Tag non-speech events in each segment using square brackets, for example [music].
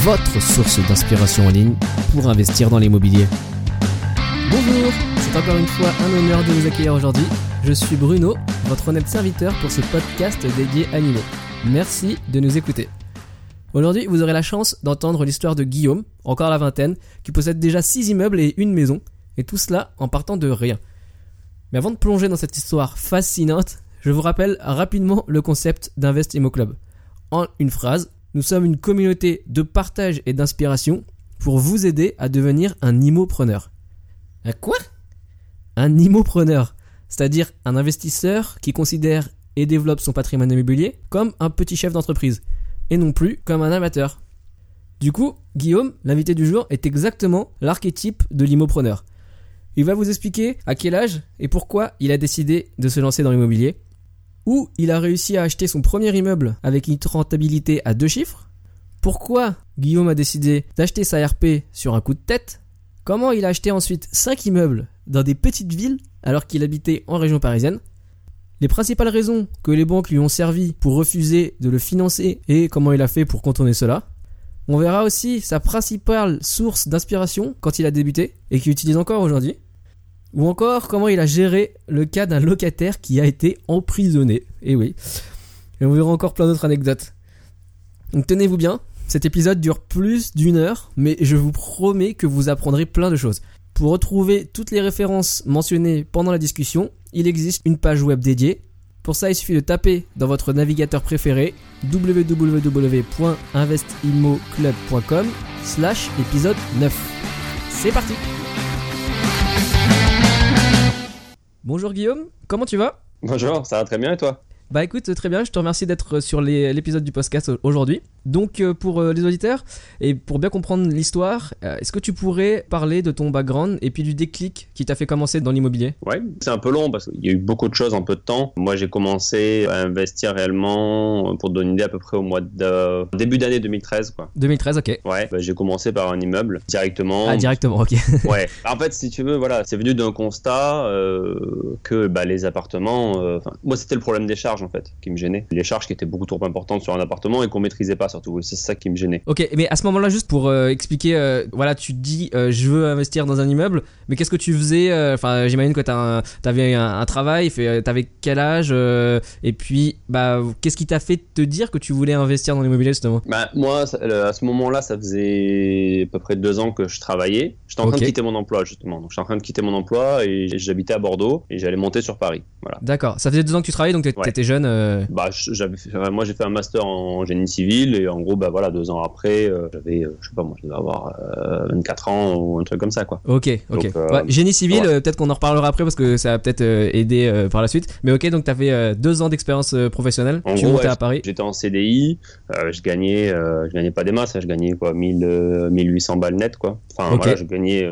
votre source d'inspiration en ligne pour investir dans l'immobilier. Bonjour, c'est encore une fois un honneur de vous accueillir aujourd'hui. Je suis Bruno, votre honnête serviteur pour ce podcast dédié à l'IMO. Merci de nous écouter. Aujourd'hui, vous aurez la chance d'entendre l'histoire de Guillaume, encore à la vingtaine, qui possède déjà 6 immeubles et une maison, et tout cela en partant de rien. Mais avant de plonger dans cette histoire fascinante, je vous rappelle rapidement le concept d'Invest Immo Club. En une phrase, nous sommes une communauté de partage et d'inspiration pour vous aider à devenir un immopreneur. Un quoi? Un immopreneur, c'est-à-dire un investisseur qui considère et développe son patrimoine immobilier comme un petit chef d'entreprise, et non plus comme un amateur. Du coup, Guillaume, l'invité du jour, est exactement l'archétype de l'immopreneur. Il va vous expliquer à quel âge et pourquoi il a décidé de se lancer dans l'immobilier, où il a réussi à acheter son premier immeuble avec une rentabilité à deux chiffres, pourquoi Guillaume a décidé d'acheter sa RP sur un coup de tête, comment il a acheté ensuite 5 immeubles dans des petites villes alors qu'il habitait en région parisienne, les principales raisons que les banques lui ont servi pour refuser de le financer et comment il a fait pour contourner cela. On verra aussi sa principale source d'inspiration quand il a débuté et qu'il utilise encore aujourd'hui. Ou encore comment il a géré le cas d'un locataire qui a été emprisonné. Et oui. Et on verra encore plein d'autres anecdotes. Tenez-vous bien, cet épisode dure plus d'une heure, mais je vous promets que vous apprendrez plein de choses. Pour retrouver toutes les références mentionnées pendant la discussion, il existe une page web dédiée. Pour ça, il suffit de taper dans votre navigateur préféré www.investimmoclub.com slash épisode 9. C'est parti Bonjour Guillaume, comment tu vas? Bonjour, ça va très bien et toi? Bah écoute, très bien, je te remercie d'être sur l'épisode du podcast aujourd'hui. Donc euh, pour euh, les auditeurs et pour bien comprendre l'histoire, euh, est-ce que tu pourrais parler de ton background et puis du déclic qui t'a fait commencer dans l'immobilier? Ouais, c'est un peu long parce qu'il y a eu beaucoup de choses en peu de temps. Moi j'ai commencé à investir réellement, pour donner une idée, à peu près au mois de début d'année 2013 quoi. 2013, ok. Ouais, bah, j'ai commencé par un immeuble directement. Ah directement, ok. [laughs] ouais. En fait, si tu veux, voilà, c'est venu d'un constat que bah, les appartements, moi c'était le problème des charges en fait qui me gênait. Les charges qui étaient beaucoup trop importantes sur un appartement et qu'on maîtrisait pas surtout. C'est ça qui me gênait. Ok, mais à ce moment-là, juste pour euh, expliquer, euh, voilà, tu te dis, euh, je veux investir dans un immeuble, mais qu'est-ce que tu faisais Enfin, j'imagine que tu avais un, un, travail, t'avais quel âge Et puis, bah, qu'est-ce qui t'a fait te dire que tu voulais investir dans l'immobilier justement? Bah, moi, à ce moment-là, ça faisait à peu près deux ans que je travaillais. J'étais en train de quitter mon emploi justement. Donc, j'étais en train de quitter mon emploi et j'habitais à Bordeaux et j'allais monter sur Paris. Voilà. D'accord. Ça faisait deux ans que tu travaillais, donc tu étais jeune. Bah, j'avais, moi, j'ai fait un master en génie civil et en gros, bah voilà, deux ans après, euh, j'avais, euh, je sais pas moi, je devais avoir 24 euh, ans ou un truc comme ça, quoi. Ok, ok. génie civil, peut-être qu'on en reparlera après parce que ça va peut-être aider par la suite. Mais ok, donc tu fait deux ans d'expérience professionnelle. tu montais à Paris. J'étais en CDI, je gagnais, je gagnais pas des masses, hein, je gagnais quoi, 1000, 1800 balles net, quoi. Enfin, voilà, je gagnais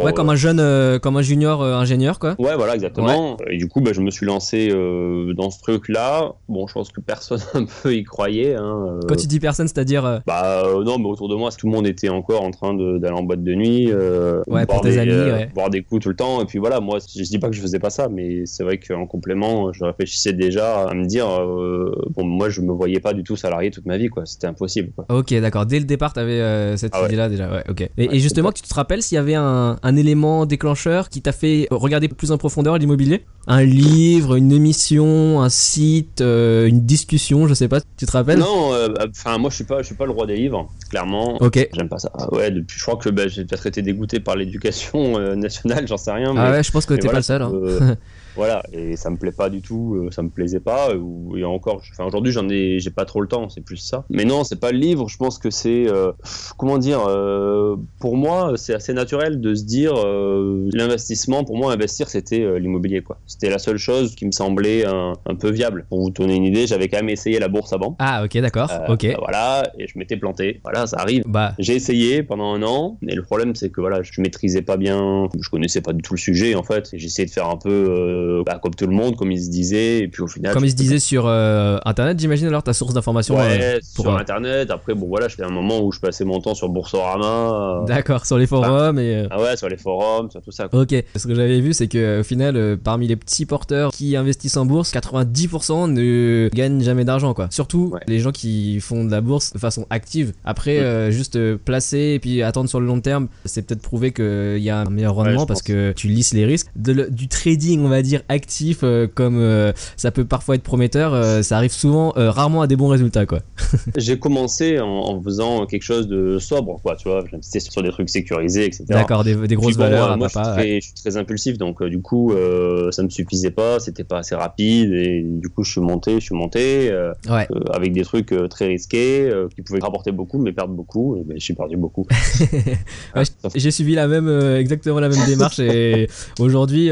ouais, comme un jeune, euh, comme un junior euh, ingénieur, quoi. Ouais, voilà, exactement. Et du coup, bah, je me suis lancé euh, dans ce truc-là. Bon, je pense que personne [laughs] un peu y croyait. Hein, Quand tu dis personne, c'est-à-dire Bah non, mais autour de moi, tout le monde était encore en train d'aller en boîte de nuit, ouais, pour des, amis, ouais. boire des coups tout le temps. Et puis voilà, moi, je dis pas que je faisais pas ça, mais c'est vrai qu'en complément, je réfléchissais déjà à me dire, bon, moi, je me voyais pas du tout salarié toute ma vie, quoi. C'était impossible. Quoi. Ok, d'accord. Dès le départ, tu avais cette ah idée-là déjà. Ouais, ok. Et, et justement, tu te rappelles s'il y avait un, un élément déclencheur qui t'a fait regarder plus en profondeur l'immobilier? Un livre, une émission, un site, euh, une discussion, je sais pas, tu te rappelles? Non, euh, enfin moi je suis pas, je suis pas le roi des livres, clairement. Ok. J'aime pas ça. Ouais, depuis, je crois que bah, j'ai peut-être été dégoûté par l'éducation euh, nationale, j'en sais rien. ah ouais, je pense que t'es pas le seul. Hein. [laughs] Voilà, et ça me plaît pas du tout, euh, ça me plaisait pas. Ou, et encore, enfin, aujourd'hui, j'en ai, j'ai pas trop le temps, c'est plus ça. Mais non, c'est pas le livre. Je pense que c'est, euh, comment dire, euh, pour moi, c'est assez naturel de se dire, euh, l'investissement, pour moi, investir, c'était euh, l'immobilier, quoi. C'était la seule chose qui me semblait un, un peu viable. Pour vous donner une idée, j'avais quand même essayé la bourse avant. Ah, ok, d'accord. Euh, ok. bah, voilà, et je m'étais planté. Voilà, ça arrive. Bah, J'ai essayé pendant un an, et le problème c'est que voilà, je maîtrisais pas bien, je connaissais pas du tout le sujet en fait. et J'essayais de faire un peu euh, bah, comme tout le monde, comme il se disait, et puis au final. comme je- il se disait sur euh, internet, j'imagine alors ta source d'information. Ouais, euh, pour, sur internet. Après, bon voilà, je fais un moment où je passais mon temps sur Boursorama. D'accord, sur les forums et. ah ouais, sur les forums, sur tout ça. quoi. Ok, ce que j'avais vu, c'est que au final, parmi les petits porteurs qui investissent en bourse, 90% ne gagnent jamais d'argent, quoi. Surtout Ouais. les gens qui font de la bourse de façon active. Après, juste placer et puis attendre sur le long terme, c'est peut-être prouvé qu'il y a un meilleur rendement parce pense. que tu lisses les risques. De le- du trading, on va dire actif, euh, comme euh, ça peut parfois être prometteur, euh, ça arrive souvent, rarement à des bons résultats, quoi. [laughs] J'ai commencé en, en faisant quelque chose de sobre, quoi, tu vois. J'investissais sur des trucs sécurisés, etc. D'accord, des, des grosses Puis bon, valeurs moi, à moi, je, suis papa. très, ouais. je suis très impulsif, donc du coup, ça me suffisait pas, c'était pas assez rapide, et du coup, je suis monté, je suis monté Ouais. avec des trucs très risqués qui pouvaient rapporter beaucoup, mais perdre beaucoup, et ben, j'ai perdu beaucoup. [laughs] Ouais, J'ai suivi la même, exactement la même démarche et [laughs] aujourd'hui,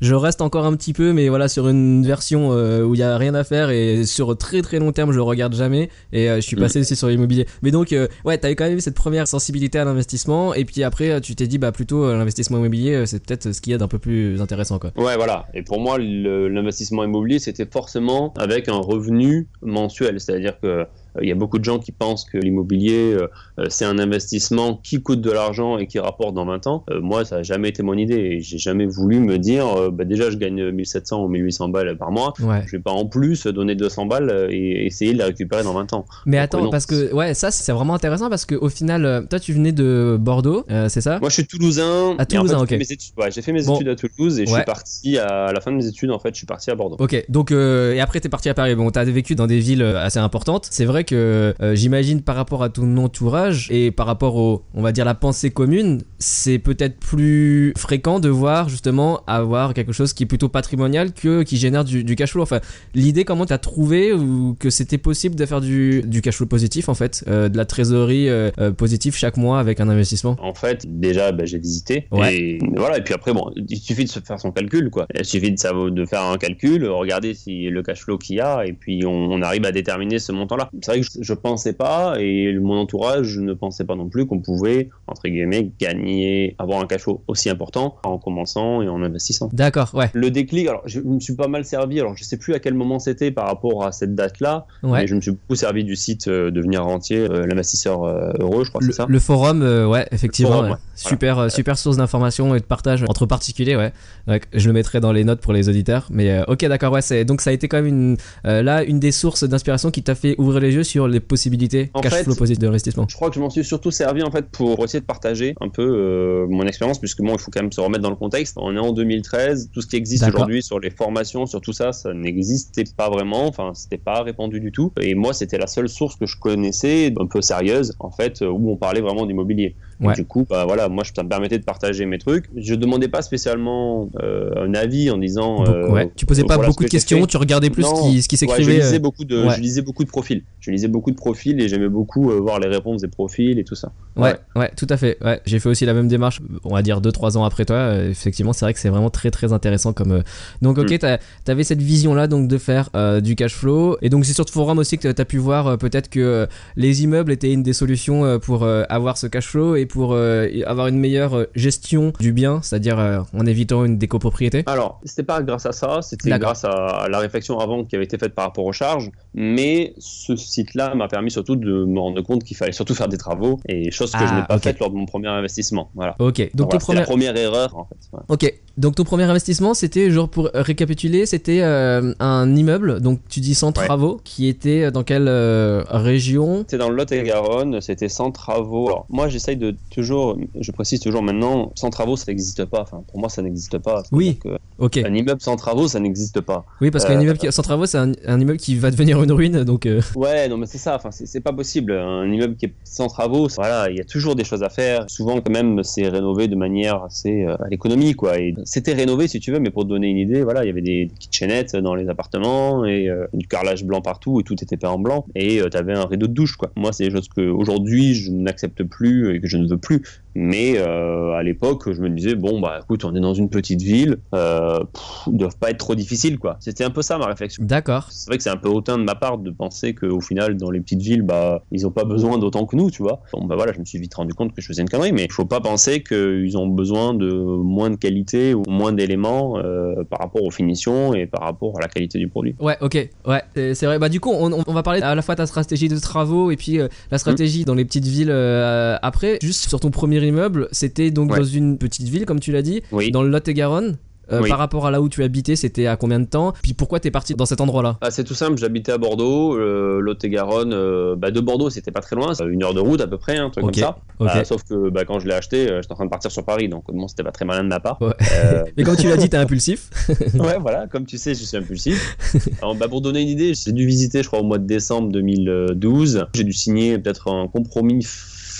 je reste encore un petit peu, mais voilà, sur une version euh, où il y a rien à faire et sur très très long terme, je regarde jamais et euh, je suis Mm. passé aussi sur l'immobilier. Mais donc, euh, ouais, t'avais quand même eu cette première sensibilité à l'investissement et puis après, euh, tu t'es dit, bah plutôt l'investissement immobilier, c'est peut-être ce qu'il y a d'un peu plus intéressant, quoi. Ouais, voilà. Et pour moi, l'investissement immobilier, c'était forcément avec un revenu mensuel. C'est-à-dire que il y a beaucoup de gens qui pensent que l'immobilier, euh, euh, c'est un investissement qui coûte de l'argent et qui rapporte dans 20 ans. Euh, moi, ça n'a jamais été mon idée. Et j'ai jamais voulu me dire, euh, bah, déjà, je gagne 1700 ou 1800 balles par mois. Ouais. Je vais pas en plus donner 200 balles euh, et essayer de les récupérer dans 20 ans. Mais Donc, attends, non. parce que ouais, ça c'est vraiment intéressant parce que au final, euh, toi tu venais de Bordeaux, euh, c'est ça? Moi, je suis toulousain. À et en Toulousain, fait, ok. j'ai fait mes études- ouais, j'ai fait mes Bon. études à Toulouse et je suis parti à, à la fin de mes études. En fait, je suis parti à Bordeaux. Ok, donc euh, et après t'es parti à Paris. Bon, t'as vécu dans des villes euh, assez importantes. C'est vrai que euh, j'imagine par rapport à ton entourage et par rapport au, on va dire la pensée commune, c'est peut-être plus fréquent de voir justement avoir quelque chose qui est plutôt patrimonial que qui génère du, du cash flow. Enfin, l'idée comment t'as trouvé ou que c'était possible de faire du, du cash flow positif en fait, euh, de la trésorerie euh, positive chaque mois avec un investissement? En fait, déjà, bah, j'ai visité. Ouais. Et voilà. Et puis après, bon, il suffit de se faire son calcul, quoi. Il suffit de, savoir- de faire un calcul, regarder si le cash flow qu'il y a, et puis on, on arrive à déterminer ce montant-là. C'est vrai que je, je pensais pas, et mon entourage ne pensait pas non plus qu'on pouvait, entre guillemets, gagner, avoir un cash flow aussi important en commençant et en investissant. D'accord, ouais, Le déclic, alors je me suis pas mal servi, alors je sais plus à quel moment c'était par rapport à cette date-là, ouais. mais je me suis beaucoup servi du site euh, Devenir Rentier, euh, l'investisseur euh, heureux, je crois, c'est ça le forum, ouais, effectivement, forum, ouais. Super, euh, super source d'information et de partage entre particuliers, ouais. Donc, je le mettrai dans les notes pour les auditeurs, mais euh, ok, d'accord, ouais. C'est donc ça a été quand même une, euh, là une des sources d'inspiration qui t'a fait ouvrir les yeux sur les possibilités En cash fait, flow positif d'investissement. Je crois que je m'en suis surtout servi en fait pour essayer de partager un peu euh, mon expérience, puisque bon, il faut quand même se remettre dans le contexte. On est en 2013, tout ce qui existe aujourd'hui sur les formations, sur tout ça, ça n'existait pas vraiment, enfin, c'était pas répandu du tout. Et moi, c'était la seule source que je connaissais, un peu sérieuse, en fait, où on parlait vraiment d'immobilier. Ouais. Du coup, bah voilà, moi, ça me permettait de partager mes trucs. Je demandais pas spécialement euh, un avis en disant. euh, ouais. Tu posais pas voilà beaucoup de questions, tu regardais plus Non. ce qui, ce qui Ouais, s'écrivait. je, lisais euh, beaucoup de, je lisais beaucoup de profils. Je lisais beaucoup de profils et j'aimais beaucoup euh, voir les réponses des profils et tout ça. Ouais, ouais, tout à fait. Ouais, j'ai fait aussi la même démarche, on va dire 2-3 ans après toi. Effectivement, c'est vrai que c'est vraiment très très intéressant comme. Donc, ok, Mm. t'as- t'avais cette vision-là donc de faire du cash flow. Et donc, c'est sur ce forum aussi que t'as pu voir peut-être que les immeubles étaient une des solutions pour avoir ce cash flow et pour euh, avoir une meilleure euh, gestion du bien, c'est-à-dire euh, en évitant une décopropriété. Alors, c'était pas grâce à ça, c'était grâce à la réflexion avant qui avait été faite par rapport aux charges, mais ce site-là m'a permis surtout de me rendre compte qu'il fallait surtout faire des travaux, et chose que je Ah, n'ai pas ok. faite lors de mon premier investissement. Voilà. Ok, donc Voilà, ton premier. la première erreur en fait. Voilà. Ok, donc ton premier investissement, c'était, genre pour récapituler, c'était euh, un immeuble, donc tu dis sans Ouais. travaux, qui était dans quelle euh, région? C'était dans le Lot-et-Garonne, c'était sans travaux. Alors, moi, j'essaye de toujours, je précise toujours maintenant, sans travaux, ça n'existe pas. Enfin, pour moi, ça n'existe pas. Oui. C'est-à-dire Ok, que Un immeuble sans travaux, ça n'existe pas. oui, parce qu'un euh, immeuble qui- sans travaux, c'est un, un immeuble qui va devenir une ruine, donc. euh, Ouais, non, mais c'est ça. Enfin, c'est pas possible. Un immeuble qui est sans travaux, voilà, il y a toujours des choses à faire. Souvent, quand même, c'est rénové de manière assez euh, à l'économie, quoi. C'était rénové, si tu veux, mais pour te donner une idée, voilà, il y avait des, des kitchenettes dans les appartements et euh, du carrelage blanc partout et tout était peint en blanc. Et tu t'avais un rideau de douche, quoi. Moi, c'est des choses que aujourd'hui je n'accepte plus et que je ne veux plus. Mais euh, à l'époque, je me disais bon bah écoute, on est dans une petite ville, euh, pff, ils doivent pas être trop difficiles, quoi. C'était un peu ça ma réflexion. D'accord. C'est vrai que c'est un peu hautain de ma part de penser qu'au final, dans les petites villes, bah, ils ont pas besoin d'autant que nous, tu vois. Bon, bah voilà, je me suis vite rendu compte que je faisais une connerie, mais il faut pas penser qu'ils ont besoin de moins de qualité ou moins d'éléments euh, par rapport aux finitions et par rapport à la qualité du produit. Ouais, ok, ouais, c'est vrai. Bah du coup, on, on va parler à la fois de ta stratégie de travaux et puis euh, la stratégie dans les petites villes après. Juste sur ton premier immeuble, c'était donc Ouais. dans une petite ville, comme tu l'as dit, Oui. dans le Lot-et-Garonne. Euh, Oui. Par rapport à là où tu habitais, c'était à combien de temps? Puis pourquoi t'es parti dans cet endroit-là? Ah, c'est tout simple, j'habitais à Bordeaux, euh, Lot-et-Garonne, euh, bah, de Bordeaux c'était pas très loin, c'est une heure de route à peu près, un truc comme ça. Bah, sauf que bah, quand je l'ai acheté, j'étais en train de partir sur Paris, donc bon, c'était pas très malin de ma part. Ouais. [laughs] Mais comme tu l'as dit, t'es [laughs] impulsif. [laughs] ouais, voilà, comme tu sais, je suis impulsif. Alors, bah, pour donner une idée, j'ai dû visiter, je crois, au mois de décembre 2012. J'ai dû signer peut-être un compromis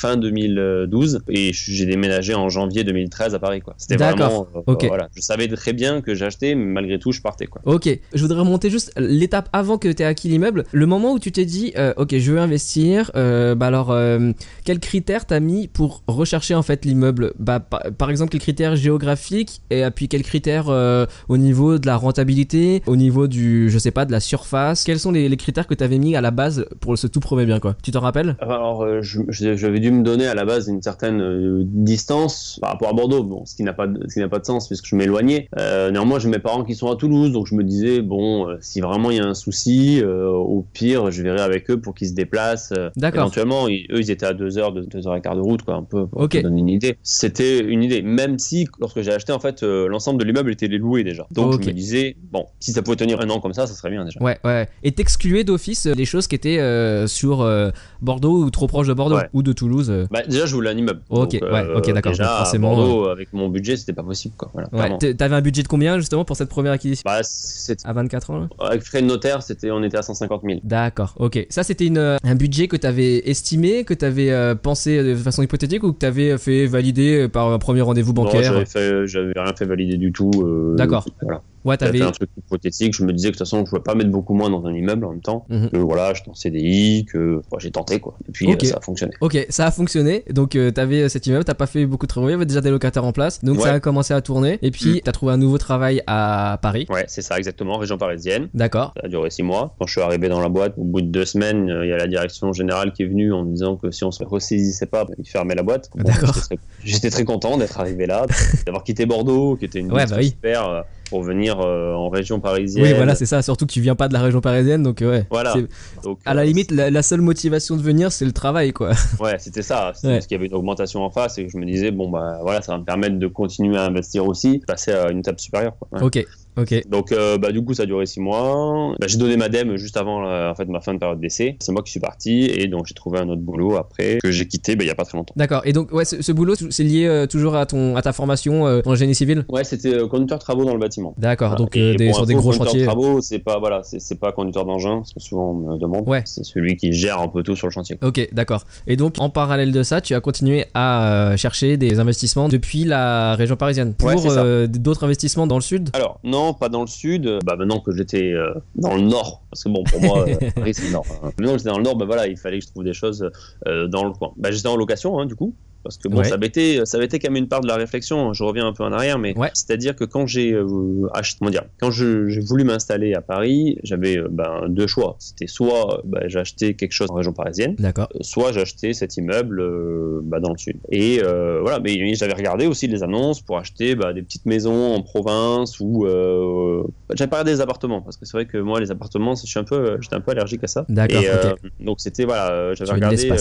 fin 2012 et j'ai déménagé en janvier 2013 à Paris quoi. C'était D'accord, vraiment euh, ok. voilà, je savais très bien que j'achetais mais malgré tout je partais quoi. Ok, je voudrais remonter juste l'étape avant que tu aies acquis l'immeuble. Le moment où tu t'es dit, euh, ok, je veux investir, euh, bah alors, euh, quels critères t'as mis pour rechercher en fait l'immeuble? Bah, par, par exemple, quels critères géographiques et puis quels critères euh, au niveau de la rentabilité, au niveau du, je sais pas, de la surface? Quels sont les, les critères que tu avais mis à la base pour ce tout premier bien quoi? Tu t'en rappelles? Alors, euh, je- je- j'avais dû me donner à la base une certaine euh, distance par rapport à Bordeaux, bon, ce qui n'a pas, de- ce qui n'a pas de sens puisque je m'éloignais. Euh, néanmoins, j'ai mes parents qui sont à Toulouse, donc je me disais bon, euh, si vraiment il y a un souci, euh, au pire, je verrai avec eux pour qu'ils se déplacent. D'accord. Éventuellement, ils- eux, ils étaient à deux heures, deux, deux heures et quart de route, quoi, un peu pour donner une idée. C'était une idée, même si lorsque j'ai acheté, en fait, l'ensemble de l'immeuble était loué déjà. Donc je me disais bon, si ça pouvait tenir un an comme ça, ça serait bien déjà. Ouais, ouais. Et t'excluais d'office les choses qui étaient sur Bordeaux ou trop proche de Bordeaux Ouais. ou de Toulouse. Euh. Bah, déjà, je voulais un immeuble. Ok, Donc, ouais, ok, d'accord. Déjà, forcément, à Bordeaux, avec mon budget, c'était pas possible, quoi. Voilà, Ouais, t'avais un budget de combien justement pour cette première acquisition? Bah, À 24 ans là? Avec frais de notaire, c'était, on était à 150 000. D'accord, ok. Ça, c'était une, euh, un budget que tu avais estimé, que tu avais pensé de façon hypothétique ou que tu avais fait valider euh, par un premier rendez-vous Non, bancaire? j'avais, fait, j'avais rien fait valider du tout. euh, D'accord. Voilà. Ouais, J'avais un truc hypothétique. Je me disais que de toute façon, je pouvais pas mettre beaucoup moins dans un immeuble en même temps. Mhm. Que voilà, j'étais en CDI, que j'ai tenté, quoi. Et puis, euh, ça a fonctionné. Ok, ça a fonctionné. Donc, euh, t'avais cet immeuble, t'as pas fait beaucoup de travaux, il y avait déjà des locataires en place. Donc, Ouais. ça a commencé à tourner. Et puis, Mm. t'as trouvé un nouveau travail à Paris. Ouais, c'est ça, exactement. Région parisienne. D'accord. Ça a duré six mois. Quand je suis arrivé dans la boîte, au bout de deux semaines, euh, il y a la direction générale qui est venue en me disant que si on se ressaisissait pas, ils fermaient la boîte. Bon, D'accord. j'étais très- content d'être arrivé là, [laughs] d'avoir quitté Bordeaux, qui était une Ouais, bah oui. super, euh, pour venir euh, en région parisienne. Oui, voilà, c'est ça. Surtout que tu viens pas de la région parisienne. Donc, euh, ouais. Voilà. Donc, À la euh, limite, la, la seule motivation de venir, c'est le travail, quoi. [laughs] Ouais, c'était ça. C'était Ouais. parce qu'il y avait une augmentation en face et je me disais, bon, bah voilà, ça va me permettre de continuer à investir aussi, passer à une étape supérieure. Quoi. Ouais. Ok, ok. Donc, euh, bah, du coup, ça a duré six mois. Bah, j'ai donné ma dème juste avant euh, en fait, ma fin de période d'essai. C'est moi qui suis parti et donc j'ai trouvé un autre boulot après que j'ai quitté bah, il y a pas très longtemps. D'accord. Et donc, ouais, ce, ce boulot, c'est lié euh, toujours à, ton, à ta formation euh, en génie civil? Ouais, c'était conducteur travaux dans le bâtiment. D'accord. Voilà. Donc, Et des, pour sur des gros conducteur chantiers. travaux, c'est pas voilà, c'est c'est pas conducteur d'engin, parce que souvent on me demande. Ouais. C'est celui qui gère un peu tout sur le chantier. Ok, d'accord. Et donc, en parallèle de ça, tu as continué à chercher des investissements depuis la région parisienne pour Ouais, d'autres investissements dans le sud? Alors, non, pas dans le sud. Bah, maintenant que j'étais euh, dans le nord, parce que bon, pour moi, euh, [laughs] Paris, c'est le nord. hein. Maintenant que j'étais dans le nord, bah voilà, il fallait que je trouve des choses euh, dans le coin. Bah, j'étais en location, hein, du coup. Parce que bon, Ouais. ça avait été, ça avait été quand même une part de la réflexion. Je reviens un peu en arrière, mais Ouais. c'est-à-dire que quand j'ai euh, acheté, dire, quand je- j'ai voulu m'installer à Paris, j'avais euh, ben, deux choix. C'était soit euh, bah, j'achetais quelque chose en région parisienne, D'accord. euh, soit j'achetais cet immeuble euh, bah, dans le sud. Et voilà, mais j'avais regardé aussi les annonces pour acheter bah, des petites maisons en province ou j'avais pas regardé des appartements parce que c'est vrai que moi les appartements, je suis un peu, j'étais un peu allergique à ça. D'accord, donc c'était voilà, j'avais regardé, ouais.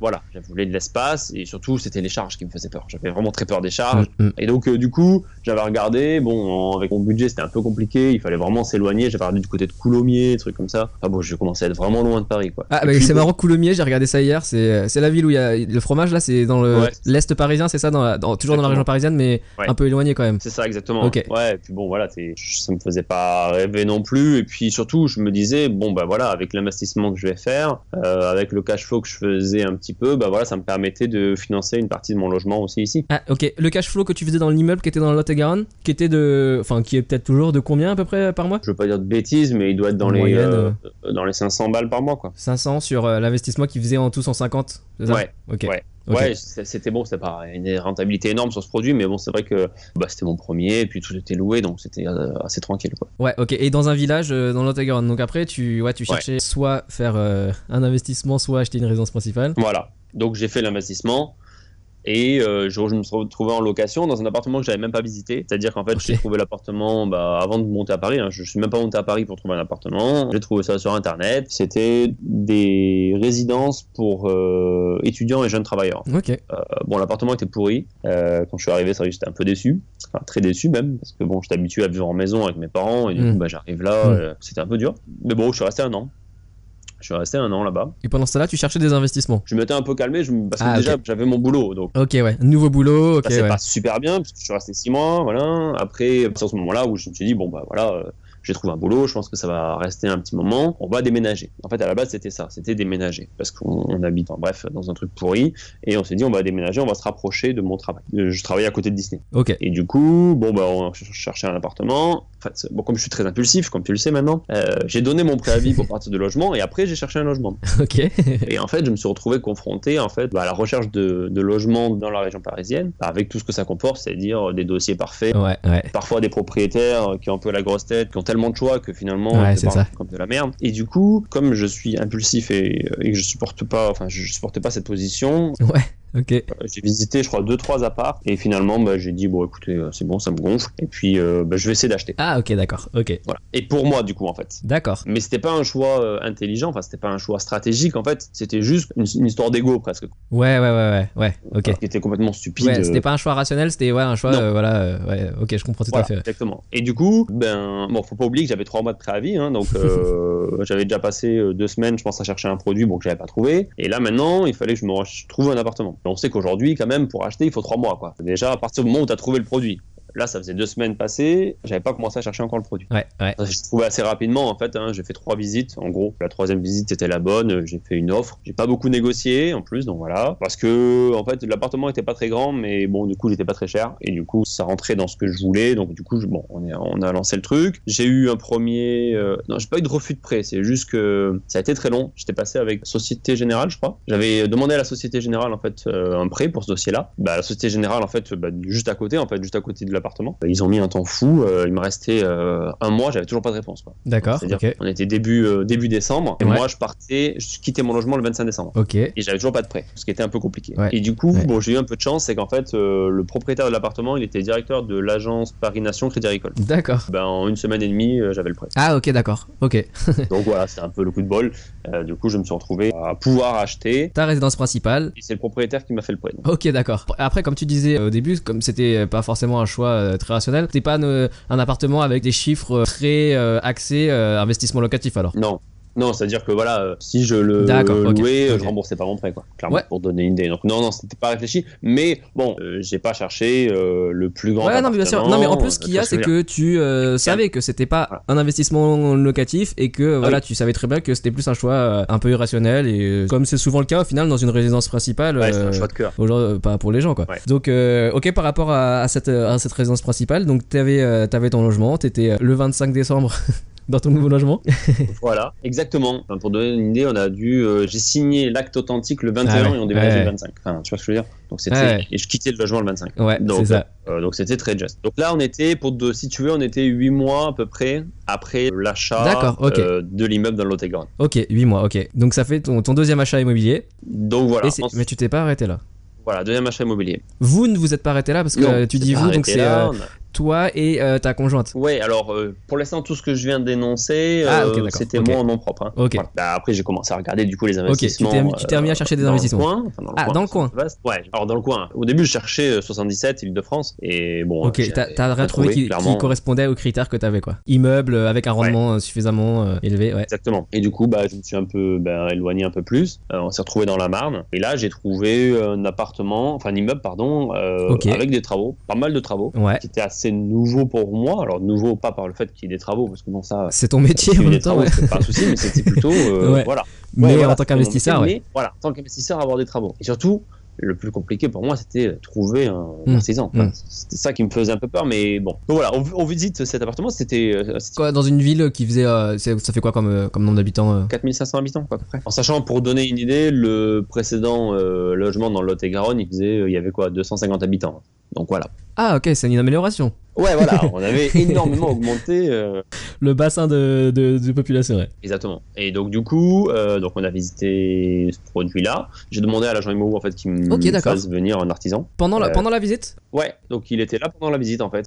voilà, j'avais voulu de l'espace et surtout surtout, c'était les charges qui me faisaient peur. J'avais vraiment très peur des charges. Mm, mm. Et donc, euh, du coup, j'avais regardé. Bon, en- avec mon budget, c'était un peu compliqué. Il fallait vraiment s'éloigner. J'avais regardé du côté de Coulommiers, trucs comme ça. Ah bon, je commençais à être vraiment loin de Paris, quoi. Ah, bah, c'est marrant, Coulommiers, j'ai regardé ça hier. C'est c'est la ville où il y a le fromage là, c'est dans le Ouais. l'est parisien, c'est ça, dans la- dans- toujours dans la région parisienne, mais Ouais. un peu éloigné quand même. C'est ça exactement. Ok. Ouais, et puis bon voilà, ça me faisait pas rêver non plus. Et puis surtout, je me disais bon bah voilà, avec l'investissement que je vais faire, euh, avec le cash flow que je faisais un petit peu, bah voilà, ça me permettait de financer une partie de mon logement aussi ici. Ah, ok. Le cash flow que tu faisais dans l'immeuble qui était dans le Lot-et-Garonne, qui était de. Enfin, qui est peut-être toujours de combien à peu près par mois? Je veux pas dire de bêtises, mais il doit être dans les Moyenne, euh, dans les 500 balles par mois quoi. 500 sur euh, l'investissement qui faisait en tout 150 c'est ça? Ouais, Ok. ouais. C'était bon, c'était pas une rentabilité énorme sur ce produit, mais bon, c'est vrai que bah, c'était mon premier, et puis tout était loué, donc c'était euh, assez tranquille quoi. Ouais, ok. Et dans un village euh, dans Lot-et-Garonne. Donc après, tu, ouais, tu Ouais. cherchais soit faire euh, un investissement, soit acheter une résidence principale? Voilà. Donc j'ai fait l'investissement et euh, je, je me suis retrouvé en location dans un appartement que j'avais même pas visité. C'est-à-dire qu'en fait, j'ai trouvé l'appartement bah, avant de monter à Paris. hein. Je suis même pas monté à Paris pour trouver un appartement. J'ai trouvé ça sur internet. C'était des résidences pour euh, étudiants et jeunes travailleurs. Euh, bon, l'appartement était pourri. Quand je suis arrivé, c'est vrai que j'étais un peu déçu, enfin très déçu même, parce que bon, j'étais habitué à vivre en maison avec mes parents et du Mm. coup, bah, j'arrive là, Mm. euh, c'était un peu dur. Mais bon, je suis resté un an. Je suis resté un an là-bas. Et pendant ce temps-là, tu cherchais des investissements. Je m'étais un peu calmé je parce que Ah, déjà j'avais mon boulot, donc Ok, ouais. Nouveau boulot. Ok, ça c'est ouais. pas super bien parce que je suis resté six mois, voilà. Après, c'est à ce moment-là où je me suis dit bon bah voilà, euh, j'ai trouvé un boulot, je pense que ça va rester un petit moment. On va déménager. En fait, à la base c'était ça, c'était déménager parce qu'on on habite, en bref, dans un truc pourri et on s'est dit on va déménager, on va se rapprocher de mon travail. Euh, Je travaillais à côté de Disney Ok. et du coup bon bah on ch- cherchait un appartement. Fait, bon comme je suis très impulsif, comme tu le sais maintenant, euh, j'ai donné mon préavis pour partir de logement et après j'ai cherché un logement. [laughs] Ok. Et en fait, je me suis retrouvé confronté en fait bah, à la recherche de, de logements dans la région parisienne, bah, avec tout ce que ça comporte, c'est-à-dire des dossiers parfaits, ouais, ouais. parfois des propriétaires qui ont un peu la grosse tête, qui ont tellement de choix que finalement Ouais, c'est comme de la merde. Et du coup, comme je suis impulsif et, et que je supporte pas, enfin je supportais pas cette position, Ouais. Euh, j'ai visité je crois deux trois apparts et finalement bah, j'ai dit bon écoutez euh, c'est bon ça me gonfle et puis euh, bah, je vais essayer d'acheter. Ah, ok, d'accord. Ok. Voilà. Et pour moi du coup en fait. D'accord. Mais c'était pas un choix intelligent, enfin c'était pas un choix stratégique en fait, c'était juste une, une histoire d'ego presque, Ouais, ouais, ouais, ouais. Ouais. Ok. qui était complètement stupide. Ouais, c'était pas un choix rationnel, c'était ouais, un choix. Euh, voilà. euh, ouais. Ok, je comprends tout Voilà, à fait. exactement. Et du coup, ben, bon, faut pas oublier que j'avais trois mois de préavis, hein, donc [laughs] j'avais déjà passé deux semaines, je pense, à chercher un produit, bon, que j'avais pas trouvé. Et là, maintenant, il fallait que je me trouve un appartement. On sait qu'aujourd'hui, quand même, pour acheter, il faut trois mois, quoi. Déjà, à partir du moment où tu as trouvé le produit. Là, ça faisait deux semaines passées, j'avais pas commencé à chercher encore le produit. Ouais, ouais. J'ai trouvé assez rapidement, en fait. Hein, j'ai fait trois visites, en gros. La troisième visite était la bonne. J'ai fait une offre. J'ai pas beaucoup négocié, en plus, donc voilà. Parce que, en fait, l'appartement était pas très grand, mais bon, du coup, il était pas très cher. Et du coup, ça rentrait dans ce que je voulais. Donc, du coup, je- bon, on, est, on a lancé le truc. J'ai eu un premier. euh, non, j'ai pas eu de refus de prêt. C'est juste que ça a été très long. J'étais passé avec Société Générale, je crois. J'avais demandé à la Société Générale, en fait, euh, un prêt pour ce dossier-là. Bah, la Société Générale, en fait, bah, juste à côté, en fait, juste à côté de l'appartement. Bah, ils ont mis un temps fou. euh, il me restait euh, un mois, j'avais toujours pas de réponse. D'accord. C'est-à-dire Ok. qu'on était début, euh, début décembre, et Ouais. moi je partais, je quittais mon logement le 25 décembre. Ok. Et j'avais toujours pas de prêt, ce qui était un peu compliqué. Ouais. Et du coup, Ouais. bon, j'ai eu un peu de chance, c'est qu'en fait, le propriétaire de l'appartement, il était directeur de l'agence Paris Nation Crédit Agricole. D'accord. Ben, en une semaine et demie, j'avais le prêt. Ah, ok, d'accord. Ok. [laughs] Donc voilà, c'était un peu le coup de bol. Euh, du coup, je me suis retrouvé à pouvoir acheter, Ta résidence principale. et c'est le propriétaire qui m'a fait le prêt. donc. Ok, d'accord. Après, comme tu disais au début, comme c'était pas forcément un choix euh, très rationnel, c'était pas euh, un appartement avec des chiffres euh, très axés investissement locatif alors? Non. Non, c'est-à-dire que voilà, euh, si je le louais, je remboursais pas mon prêt, quoi. Clairement, Ouais. pour donner une idée. Donc non, non, c'était pas réfléchi. Mais bon, euh, j'ai pas cherché euh, le plus grand. Ouais, non, mais bien sûr. Non, mais en plus, ce qu'il y a, c'est que tu euh, savais que c'était pas Voilà. un investissement locatif et que voilà, oui. tu savais très bien que c'était plus un choix un peu irrationnel et comme c'est souvent le cas au final dans une résidence principale. Ouais, c'est un choix de cœur. pas pour les gens quoi. Ouais. Donc euh, ok par rapport à, à cette à cette résidence principale, donc t'avais t'avais ton logement, t'étais le 25 décembre [laughs] dans ton nouveau logement. [laughs] Voilà, exactement. Enfin, pour donner une idée, on a dû. euh, j'ai signé l'acte authentique le 21 Ah ouais. et on déménageait Ouais. le 25. Enfin, tu vois ce que je veux dire? Donc c'était. Ouais. Et je quittais le logement le 25. Ouais, Donc, c'est ça. euh, donc c'était très juste. Donc là, on était, pour te situer, on était 8 mois à peu près après l'achat euh, de l'immeuble dans Lot-et-Garonne. Ok, 8 mois, ok. Donc ça fait ton, ton deuxième achat immobilier. Donc voilà. Mais tu t'es pas arrêté là. Voilà, deuxième achat immobilier. Vous ne vous êtes pas arrêté là parce que Non, tu dis vous, donc c'est euh, toi et euh, ta conjointe. Ouais, alors euh, pour l'instant, tout ce que je viens d'énoncer, Ah, euh, c'était moi en nom propre. hein. Voilà. Bah, après, j'ai commencé à regarder du coup les investissements. tu t'es remis à chercher des dans investissements. Le coin, enfin, dans le Ah, coin, dans le coin. vaste. Ouais, alors dans le coin. Au début, je cherchais euh, 77, Île-de-France, et bon. Ok, t'as retrouvé trouvé, qui, correspondait aux critères que t'avais quoi. Immeuble avec un rendement suffisamment élevé, ouais. Exactement. Et du coup, bah, je me suis un peu ben, éloigné un peu plus. On s'est retrouvé dans la Marne. Et là, j'ai trouvé un appartement, enfin un immeuble, pardon, avec des travaux, pas mal de travaux, Ouais. qui était assez nouveau pour moi. Alors nouveau pas par le fait qu'il y ait des travaux, parce que bon ça. C'est ton métier en même temps, ouais. pas un souci, mais c'était plutôt [laughs] euh, Ouais. voilà. Mais voilà, en tant qu'investisseur, ouais. voilà, en tant qu'investisseur, avoir des travaux. Et surtout, le plus compliqué pour moi, c'était trouver un Mm. artisan. Enfin, Mm. C'était ça qui me faisait un peu peur, mais bon. Donc voilà, on, on visite cet appartement. C'était euh, dans une ville qui faisait. euh, ça fait quoi comme, euh, comme nombre d'habitants euh 4500 habitants, quoi, à peu près. En sachant, pour donner une idée, le précédent logement dans Lot-et-Garonne, il faisait, il y avait quoi, 250 habitants. Donc voilà. Ah, ok, c'est une amélioration. Ouais, voilà, [laughs] on avait énormément augmenté. euh, Le bassin de, de, de population, ouais. exactement. Et donc du coup, euh, donc on a visité ce produit-là. J'ai demandé à l'agent immobilier en fait qui me fasse venir un artisan. Pendant la, Euh, pendant la visite? Ouais, donc il était là pendant la visite en fait.